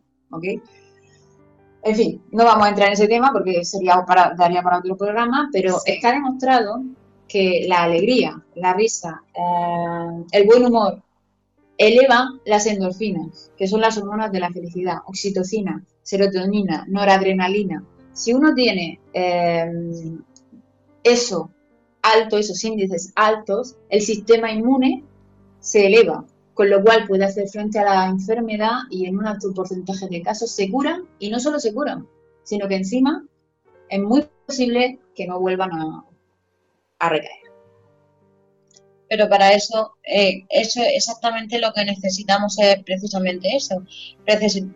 En fin, no vamos a entrar en ese tema porque sería para, daría para otro programa, pero está demostrado que la alegría, la risa, eh, el buen humor, eleva las endorfinas, que son las hormonas de la felicidad, oxitocina, serotonina, noradrenalina. Si uno tiene em, eso alto, esos índices altos, el sistema inmune se eleva, con lo cual puede hacer frente a la enfermedad y en un alto porcentaje de casos se curan y no solo se curan, sino que encima es muy posible que no vuelvan a recaer pero para eso, eh, eso exactamente lo que necesitamos es precisamente eso.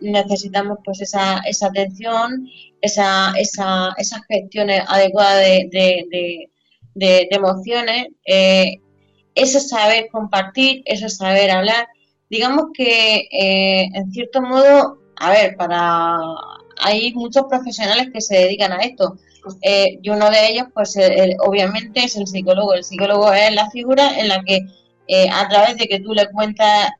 necesitamos pues esa, esa atención, esa, esa, esas gestiones adecuadas de, de, emociones, eh, ese saber compartir, ese saber hablar. Digamos que, eh, en cierto modo, a ver, para hay muchos profesionales que se dedican a esto eh, y uno de ellos, pues eh, obviamente es el psicólogo. El psicólogo es la figura en la que eh, a través de que tú le cuentas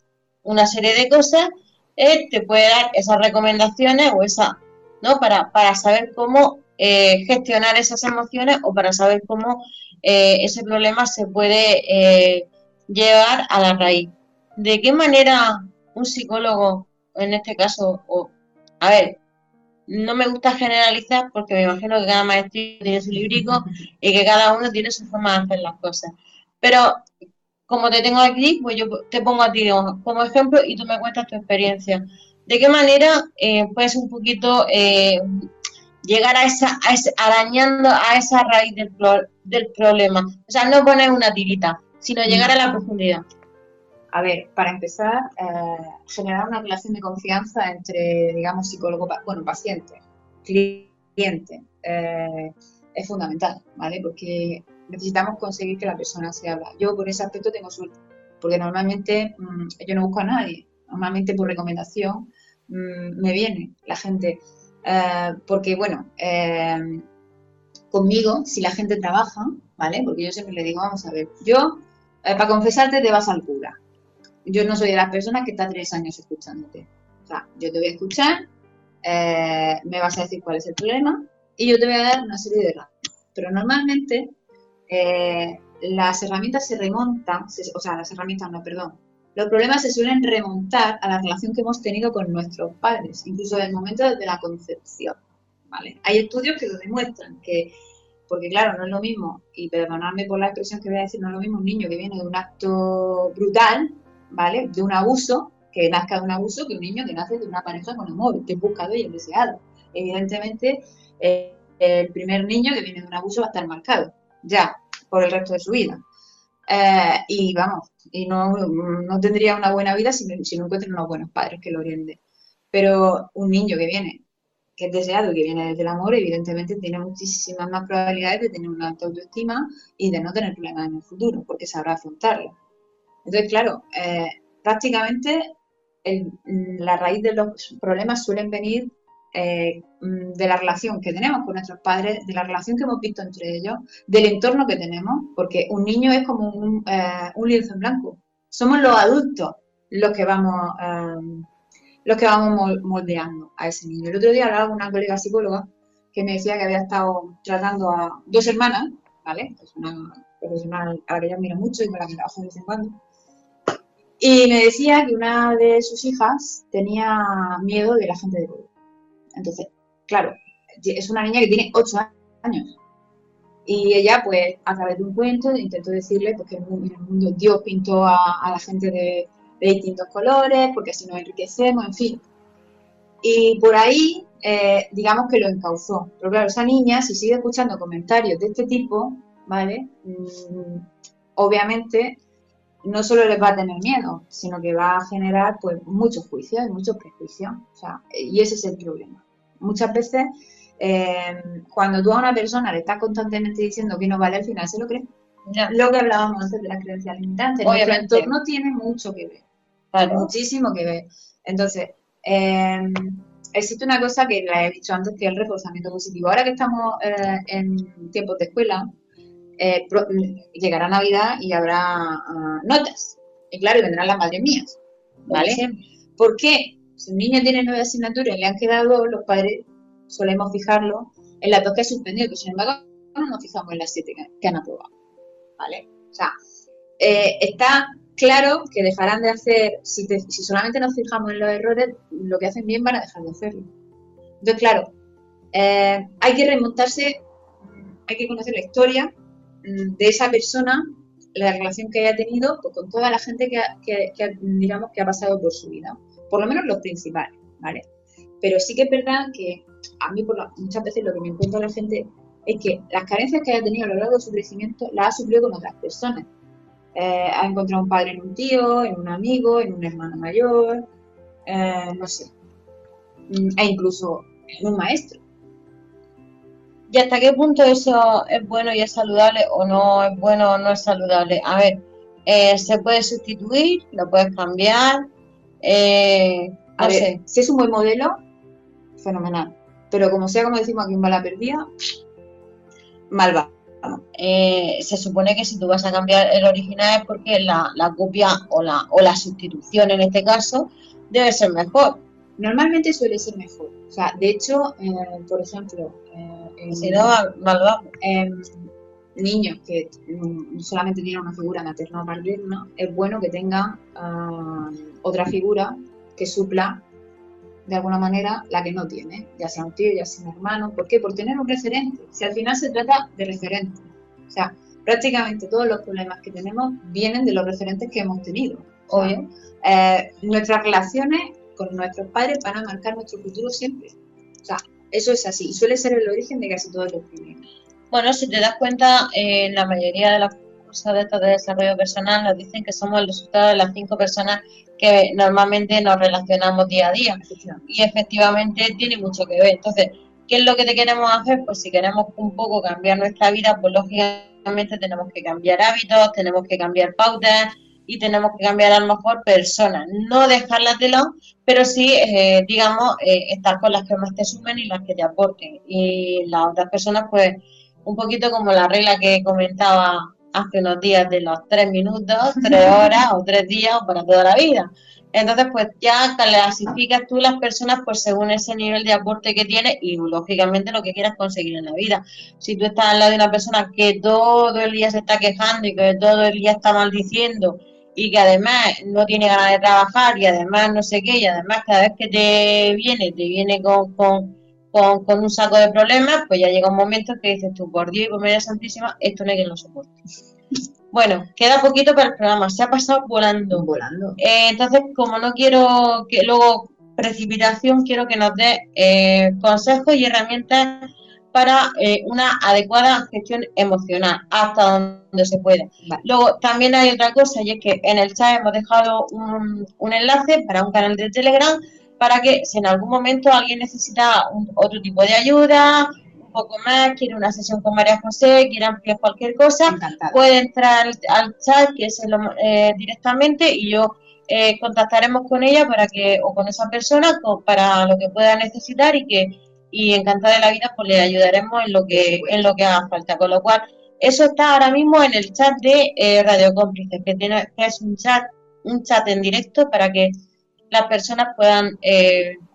una serie de cosas, te puede dar esas recomendaciones o esa, ¿no? Para, para saber cómo gestionar esas emociones o para saber cómo ese problema se puede llevar a la raíz. ¿De qué manera un psicólogo, en este caso, o, a ver, no me gusta generalizar porque me imagino que cada maestro tiene su librico y que cada uno tiene su forma de hacer las cosas. Pero como te tengo aquí, pues yo te pongo a ti como ejemplo y tú me cuentas tu experiencia. ¿De qué manera eh, puedes un poquito eh, llegar a esa, a arañando a esa raíz del, del problema? O sea, no poner una tirita, sino llegar a la profundidad. A ver, para empezar, eh, generar una relación de confianza entre, digamos, psicólogo, bueno, paciente, cliente. Eh, es fundamental, ¿vale? Porque necesitamos conseguir que la persona se habla. Yo por ese aspecto tengo suerte, porque normalmente mm, yo no busco a nadie, normalmente por recomendación mm, me viene la gente, eh, porque bueno, conmigo, si la gente trabaja, ¿vale? Porque yo siempre le digo, vamos a ver, yo, para confesarte, te vas al cura. Yo no soy de las personas que está tres años escuchándote. O sea, yo te voy a escuchar, me vas a decir cuál es el problema y yo te voy a dar una serie de herramientas. Pero normalmente eh, las herramientas se remontan, o sea, las herramientas no, perdón, los problemas se suelen remontar a la relación que hemos tenido con nuestros padres, incluso desde el momento de la concepción. ¿vale? Hay estudios que lo demuestran, que, porque claro, no es lo mismo, y perdonadme por la expresión que voy a decir, no es lo mismo un niño que viene de un acto brutal, ¿vale? De un abuso, que nazca de un abuso, que un niño que nace de una pareja con amor, que es buscado y es deseado. Evidentemente, eh, el primer niño que viene de un abuso va a estar marcado, ya, por el resto de su vida. Eh, y vamos, y no, tendría una buena vida si, si no encuentra unos buenos padres que lo orienten. Pero un niño que viene, que es deseado y que viene desde el amor, evidentemente tiene muchísimas más probabilidades de tener una alta autoestima y de no tener problemas en el futuro, porque sabrá afrontarlo. Entonces, claro, eh, prácticamente la raíz de los problemas suelen venir eh, mm, de la relación que tenemos con nuestros padres, de la relación que hemos visto entre ellos, del entorno que tenemos, porque un niño es como un, eh, lienzo en blanco. Somos los adultos los que vamos los que vamos moldeando a ese niño. El otro día hablaba con una colega psicóloga que me decía que había estado tratando a dos hermanas, ¿vale? Es una profesional a la que yo admiro mucho y con la que trabajo de vez en cuando. Y me decía que una de sus hijas tenía miedo de la gente de color. Entonces, claro, es una niña que tiene 8 años. Y ella, pues, a través de un cuento, intentó decirle pues, que en el mundo Dios pintó a, la gente de, distintos colores, porque así nos enriquecemos, en fin. Y por ahí, eh, digamos que lo encauzó. Pero claro, esa niña, si sigue escuchando comentarios de este tipo, ¿vale? Mm, obviamente no solo les va a tener miedo, sino que va a generar pues muchos juicios y muchos prejuicios. O sea, y ese es el problema. Muchas veces, eh, cuando tú a una persona le estás constantemente diciendo que no vale, al final se lo cree. Lo que hablábamos antes de las creencias limitantes. Nuestro entorno tiene mucho que ver. Muchísimo que ver. Entonces, eh, existe una cosa que la he dicho antes, que es el reforzamiento positivo. Ahora que estamos eh, en tiempos de escuela, eh, llegará Navidad y habrá ah, notas. Y claro, y vendrán las madres mías. ¿Vale? ¿Por qué? Si un niño tiene nueve asignaturas y le han quedado los padres solemos fijarlo en las dos que ha suspendido, pero sin embargo no nos fijamos en las siete que, han aprobado. ¿Vale? O sea, eh, está claro que dejarán de hacer, si, si solamente nos fijamos en los errores, lo que hacen bien van a dejar de hacerlo. Entonces, claro, eh, hay que remontarse, hay que conocer la historia de esa persona, la relación que haya tenido pues, con toda la gente que, digamos, que ha pasado por su vida. Por lo menos los principales, ¿vale? Pero sí que es verdad que a mí por muchas veces lo que me encuentra la gente es que las carencias que haya tenido a lo largo de su crecimiento las ha sufrido con otras personas. Eh, ha encontrado un padre en un tío, en un amigo, en un hermano mayor, eh, no sé, mm, e incluso en un maestro. ¿Y hasta qué punto eso es bueno y es saludable o no es bueno o no es saludable? A ver, eh, se puede sustituir, lo puedes cambiar. Eh, a ver, si es un buen modelo, fenomenal. Pero como sea, como decimos aquí en Bala Perdida, mal va. Eh, se supone que si tú vas a cambiar el original es porque la, copia o la, o la sustitución en este caso debe ser mejor. Normalmente suele ser mejor. O sea, de hecho, por ejemplo, si no, em, niños que solamente tienen una figura materna o paterna, es bueno que tengan ah, otra figura que supla de alguna manera la que no tiene, ya sea un tío, ya sea un hermano. ¿Por qué? Por tener un referente. Si al final se trata de referente. O sea, prácticamente todos los problemas que tenemos vienen de los referentes que hemos tenido. Obvio. Eh, nuestras relaciones con nuestros padres van a marcar nuestro futuro siempre. O sea, eso es así, suele ser el origen de casi todos los problemas. Bueno, si te das cuenta, en la mayoría de las cosas de estos de desarrollo personal nos dicen que somos el resultado de las cinco personas que normalmente nos relacionamos día a día. Y efectivamente tiene mucho que ver. Entonces, ¿qué es lo que te queremos hacer? Pues si queremos un poco cambiar nuestra vida, pues lógicamente tenemos que cambiar hábitos, tenemos que cambiar pautas y tenemos que cambiar a lo mejor personas. No dejarlas de lado, pero sí, eh, digamos, eh, estar con las que más te sumen y las que te aporten. Y las otras personas, pues, un poquito como la regla que comentaba hace unos días de los tres minutos, tres horas o tres días o para toda la vida. Entonces, pues ya clasificas tú las personas pues según ese nivel de aporte que tienes y lógicamente lo que quieras conseguir en la vida. Si tú estás al lado de una persona que todo el día se está quejando y que todo el día está maldiciendo y que además no tiene ganas de trabajar y además no sé qué y además cada vez que te viene, te viene con, con, con, un saco de problemas, pues ya llega un momento que dices tú, por Dios y por María Santísima, esto no hay que lo soporte. Bueno, queda poquito para el programa, se ha pasado volando. Volando. Eh, entonces, como no quiero que luego precipitación, quiero que nos dé eh, consejos y herramientas para eh, una adecuada gestión emocional, hasta donde se pueda. Luego, también hay otra cosa, y es que en el chat hemos dejado un, un enlace para un canal de Telegram para que si en algún momento alguien necesita otro tipo de ayuda, poco más, quiere una sesión con María José, quiere ampliar cualquier cosa, puede entrar al, chat, que es eh, directamente, y yo eh, contactaremos con ella para que, o con esa persona, para lo que pueda necesitar y que y encantada de la vida pues le ayudaremos en lo que en lo que haga falta con lo cual eso está ahora mismo en el chat de eh, Radio Cómplices que tiene que es un chat un chat en directo para que las personas puedan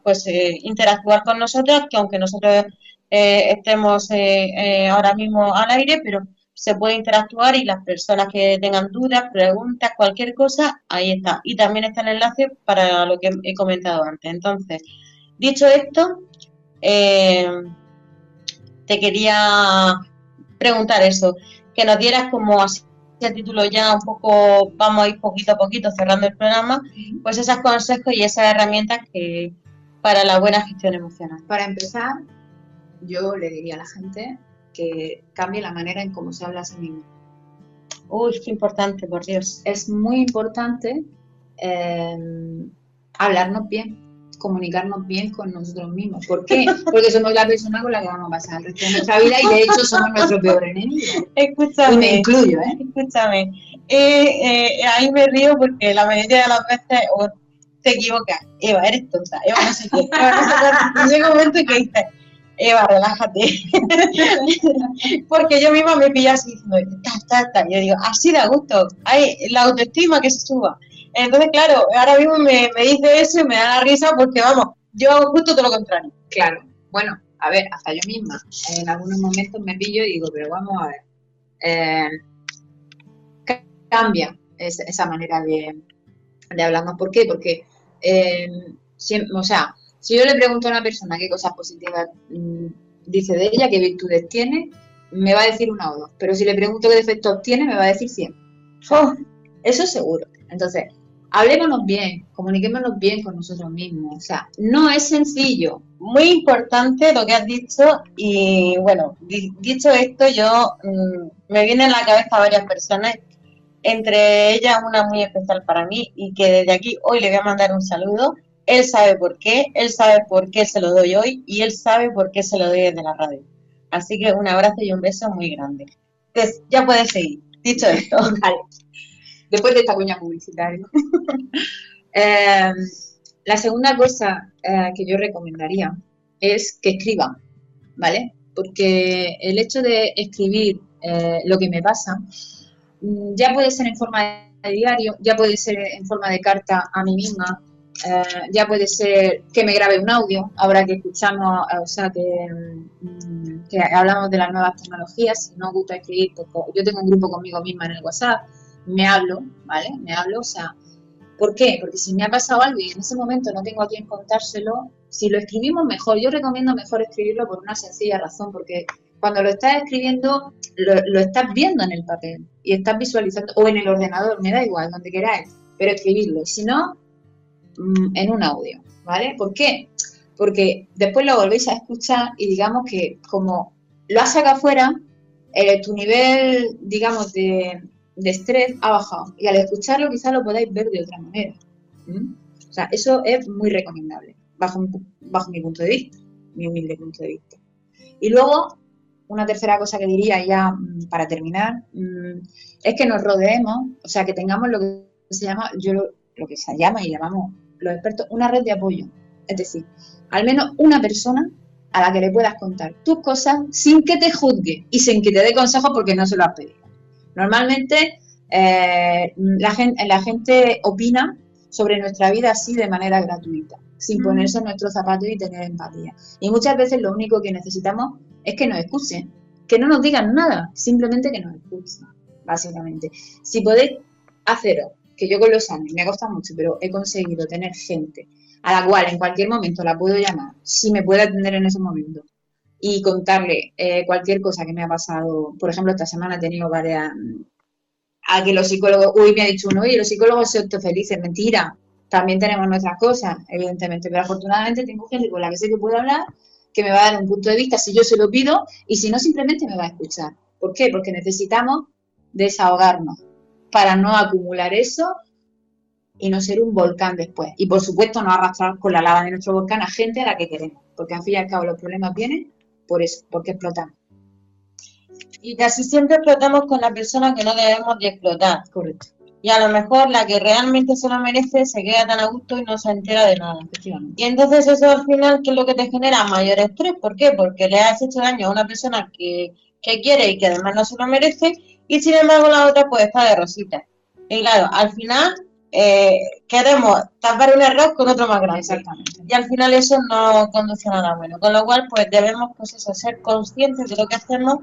pues interactuar con nosotros que aunque nosotros eh, estemos eh, eh, ahora mismo al aire, pero se puede interactuar y las personas que tengan dudas, preguntas, cualquier cosa, ahí está. Y también está el enlace para lo que he comentado antes. Entonces, dicho esto, te quería preguntar eso, que nos dieras como así a título ya un poco, vamos a ir poquito a poquito cerrando el programa, pues esos consejos y esas herramientas que para la buena gestión emocional. Para empezar, yo le diría a la gente que cambie la manera en cómo se habla a sí mismo. Uy, qué importante, por Dios. Es muy importante em, hablarnos bien, comunicarnos bien con nosotros mismos. ¿Por qué? Porque somos la persona con la que vamos a pasar el resto de nuestra vida y de hecho somos nuestro peor enemigo. Escúchame. Y me incluyo, ¿eh? Escúchame. Eh, eh, ahí me río porque la mayoría de las veces te equivocas. Eva, eres tonta. Eva, no sé qué. Eva, no sé qué. Llega un momento que dices Eva, relájate. Porque yo misma me pillo así diciendo, ta, ta, ta. Yo digo, así da gusto. Hay la autoestima que se suba. Entonces, claro, ahora mismo me, dice eso y me da la risa porque, vamos, yo hago justo todo lo contrario. Claro. Bueno, a ver, hasta yo misma. En algunos momentos me pillo y digo, pero vamos a ver. Eh, cambia esa manera de, de hablarnos. ¿Por qué? Porque, eh, o sea, si yo le pregunto a una persona qué cosas positivas mm, dice de ella, qué virtudes tiene, me va a decir una o dos. Pero si le pregunto qué defectos tiene, me va a decir 100. eso seguro. Entonces, hablémonos bien, comuniquémonos bien con nosotros mismos. O sea, no es sencillo. Muy importante lo que has dicho y bueno, dicho esto, yo mm, me vienen a la cabeza varias personas, entre ellas una muy especial para mí y que desde aquí hoy le voy a mandar un saludo él sabe por qué, él sabe por qué se lo doy hoy y él sabe por qué se lo doy desde la radio. Así que un abrazo y un beso muy grande. Entonces, ya puedes seguir. Dicho esto. Vale. Después de esta cuña publicitaria. Em, la segunda cosa eh, que yo recomendaría es que escriban, ¿vale? Porque el hecho de escribir eh, lo que me pasa mm, ya puede ser en forma de diario, ya puede ser en forma de carta a mí misma, eh, ya puede ser que me grabe un audio, ahora que escuchamos, eh, o sea, mm, que, hablamos de las nuevas tecnologías, si no gusta escribir, pues, yo tengo un grupo conmigo misma en el WhatsApp, me hablo, ¿vale? Me hablo, o sea, ¿por qué? Porque si me ha pasado algo y en ese momento no tengo a quien contárselo, si lo escribimos mejor, yo recomiendo mejor escribirlo por una sencilla razón, porque cuando lo estás escribiendo, lo, lo estás viendo en el papel y estás visualizando, o en el ordenador, me da igual, donde queráis, pero escribirlo. Si no, Mm, en un audio, ¿vale? ¿Por qué? Porque después lo volvéis a escuchar y digamos que como lo has sacado afuera, eh, tu nivel, digamos, de, estrés ha bajado. Y al escucharlo quizás lo podáis ver de otra manera. O sea, eso es muy recomendable, bajo, bajo mi punto de vista, mi humilde punto de vista. Y luego, una tercera cosa que diría ya mm, para terminar, mm, es que nos rodeemos, o sea, que tengamos lo que se llama, yo lo, lo que se llama y llamamos los expertos, una red de apoyo. Es decir, al menos una persona a la que le puedas contar tus cosas sin que te juzgue y sin que te dé consejos porque no se lo has pedido. Normalmente eh, la, gente, la gente opina sobre nuestra vida así de manera gratuita, sin ponerse en nuestros zapatos y tener empatía. Y muchas veces lo único que necesitamos es que nos escuchen, que no nos digan nada, simplemente que nos escuchen, básicamente. Si podéis haceros, que yo con los años me ha costado mucho, pero he conseguido tener gente a la cual en cualquier momento la puedo llamar, si me puede atender en ese momento, y contarle eh, cualquier cosa que me ha pasado. Por ejemplo, esta semana he tenido varias a que los psicólogos, uy, me ha dicho uno, oye, los psicólogos son felices, mentira, también tenemos nuestras cosas, evidentemente, pero afortunadamente tengo gente con la que sé que puedo hablar, que me va a dar un punto de vista si yo se lo pido y si no, simplemente me va a escuchar. ¿Por qué? Porque necesitamos desahogarnos para no acumular eso y no ser un volcán después. Y por supuesto no arrastrar con la lava de nuestro volcán a gente a la que queremos, porque al fin y al cabo los problemas vienen por eso, porque explotamos y casi siempre explotamos con la persona que no debemos de explotar. Correcto. Y a lo mejor la que realmente se lo merece se queda tan a gusto y no se entera de nada. Y entonces eso al final, ¿qué es lo que te genera? Mayor estrés. ¿Por qué? Porque le has hecho daño a una persona que, que quiere y que además no se lo merece y sin embargo la otra pues está de rosita. Y claro, al final eh, queremos tapar un error con otro más grande. Exactamente. Y al final eso no conduce a nada bueno. Con lo cual pues debemos pues eso, ser conscientes de lo que hacemos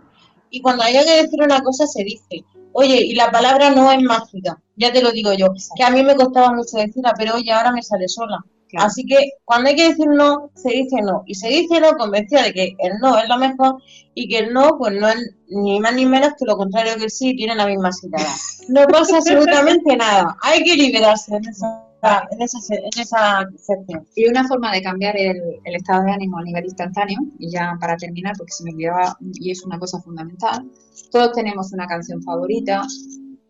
y cuando haya que decir una cosa se dice. Oye, y la palabra no es mágica, ya te lo digo yo, que a mí me costaba mucho decirla, pero oye, ahora me sale sola. Así que cuando hay que decir no, se dice no. Y se dice no convencida de que el no es lo mejor y que el no, pues no es ni más ni menos que lo contrario que el sí, tiene la misma citada. No pasa absolutamente nada. Hay que liberarse en esa en esa, en esa sección. Y una forma de cambiar el, estado de ánimo a nivel instantáneo, y ya para terminar, porque se me olvidaba, y es una cosa fundamental, todos tenemos una canción favorita,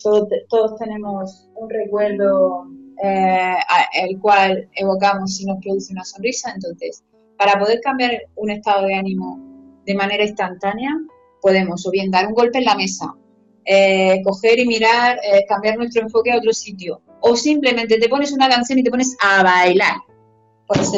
todos, todos tenemos un recuerdo eh, el cual evocamos y nos produce una sonrisa, entonces, para poder cambiar un estado de ánimo de manera instantánea, podemos o bien dar un golpe en la mesa, eh, coger y mirar, eh, cambiar nuestro enfoque a otro sitio, o simplemente te pones una canción y te pones a bailar.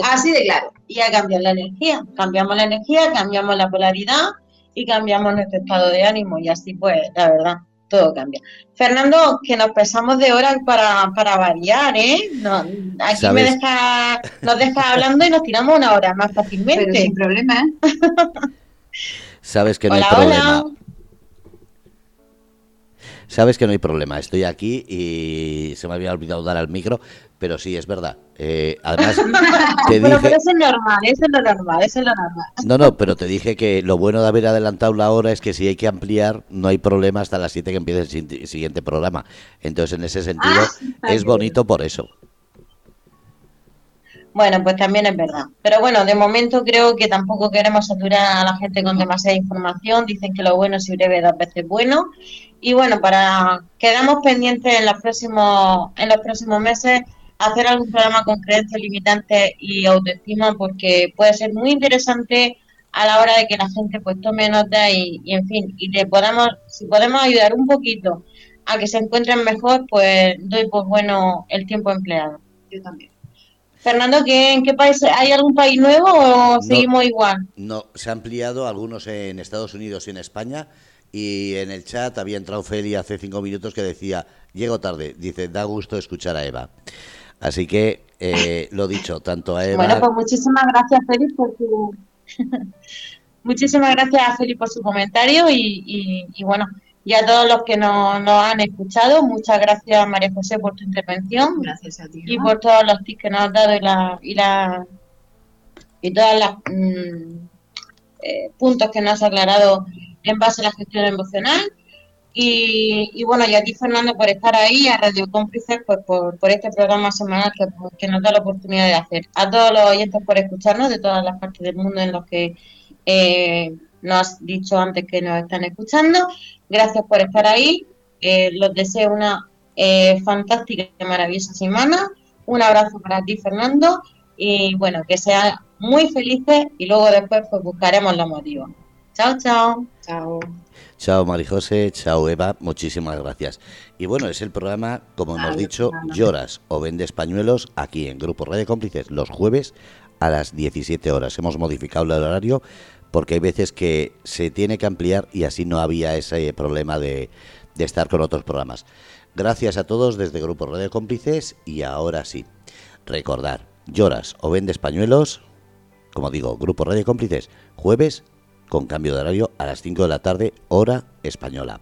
Así de claro. Y a cambiar la energía. Cambiamos la energía, cambiamos la polaridad y cambiamos nuestro estado de ánimo. Y así pues, la verdad, todo cambia. Fernando, que nos pesamos de horas para, para variar, ¿eh? aquí me deja, nos deja hablando y nos tiramos una hora más fácilmente. Pero sin problema, ¿eh? Sabes que no hay problema. Sabes que no hay problema, estoy aquí y se me había olvidado dar al micro, pero sí, es verdad. Eh, además, te dije... Pero eso es normal, eso es lo normal, eso es lo normal. No, no, pero te dije que lo bueno de haber adelantado la hora es que si hay que ampliar, no hay problema hasta las 7 que empiece el siguiente programa. Entonces, en ese sentido, ah, es bonito por eso. Bueno, pues también es verdad. Pero bueno, de momento creo que tampoco queremos saturar a la gente con demasiada información. Dicen que lo bueno es breve dos veces bueno. Y bueno, para quedamos pendientes en los próximos, en los próximos meses hacer algún programa con creencias limitantes y autoestima porque puede ser muy interesante a la hora de que la gente pues tome nota y, en fin, y le podamos, si podemos ayudar un poquito a que se encuentren mejor, pues doy pues bueno el tiempo empleado. Yo también. Fernando, ¿en qué país? ¿Hay algún país nuevo o seguimos igual? No, se ha ampliado algunos en Estados Unidos y en España. Y en el chat había entrado Feli hace cinco minutos que decía, llego tarde. Dice, da gusto escuchar a Eva. Así que, eh, lo dicho, tanto a Eva... Bueno, pues muchísimas gracias, Feli, por tu... muchísimas gracias, Feli, por su comentario y, y bueno, y a todos los que nos, han escuchado. Muchas gracias, María José, por tu intervención. Gracias a ti. Y por todos los tips que nos has dado y, la, y, la, y todos los mm, eh, puntos que nos has aclarado en base a la gestión emocional. Y, bueno, y a ti, Fernando, por estar ahí, a Radio Cómplices, pues por, por este programa semanal que, que, nos da la oportunidad de hacer. A todos los oyentes por escucharnos de todas las partes del mundo en los que eh, nos has dicho antes que nos están escuchando. Gracias por estar ahí. Eh, los deseo una eh, fantástica y maravillosa semana. Un abrazo para ti, Fernando. y bueno, que sean muy felices y luego después pues buscaremos los motivos. Chao, chao. Chao. Chao Marijose, chao Eva, muchísimas gracias. Y bueno, es el programa, como hemos dicho, Lloras o Vendes Pañuelos aquí en Grupo Radio Cómplices los jueves a las 17 horas. Hemos modificado el horario porque hay veces que se tiene que ampliar y así no había ese problema de, de estar con otros programas. Gracias a todos desde Grupo Radio Cómplices y ahora sí, recordar, lloras o vendes pañuelos, como digo, Grupo Radio Cómplices, jueves con cambio de horario a las 5 de la tarde, hora española.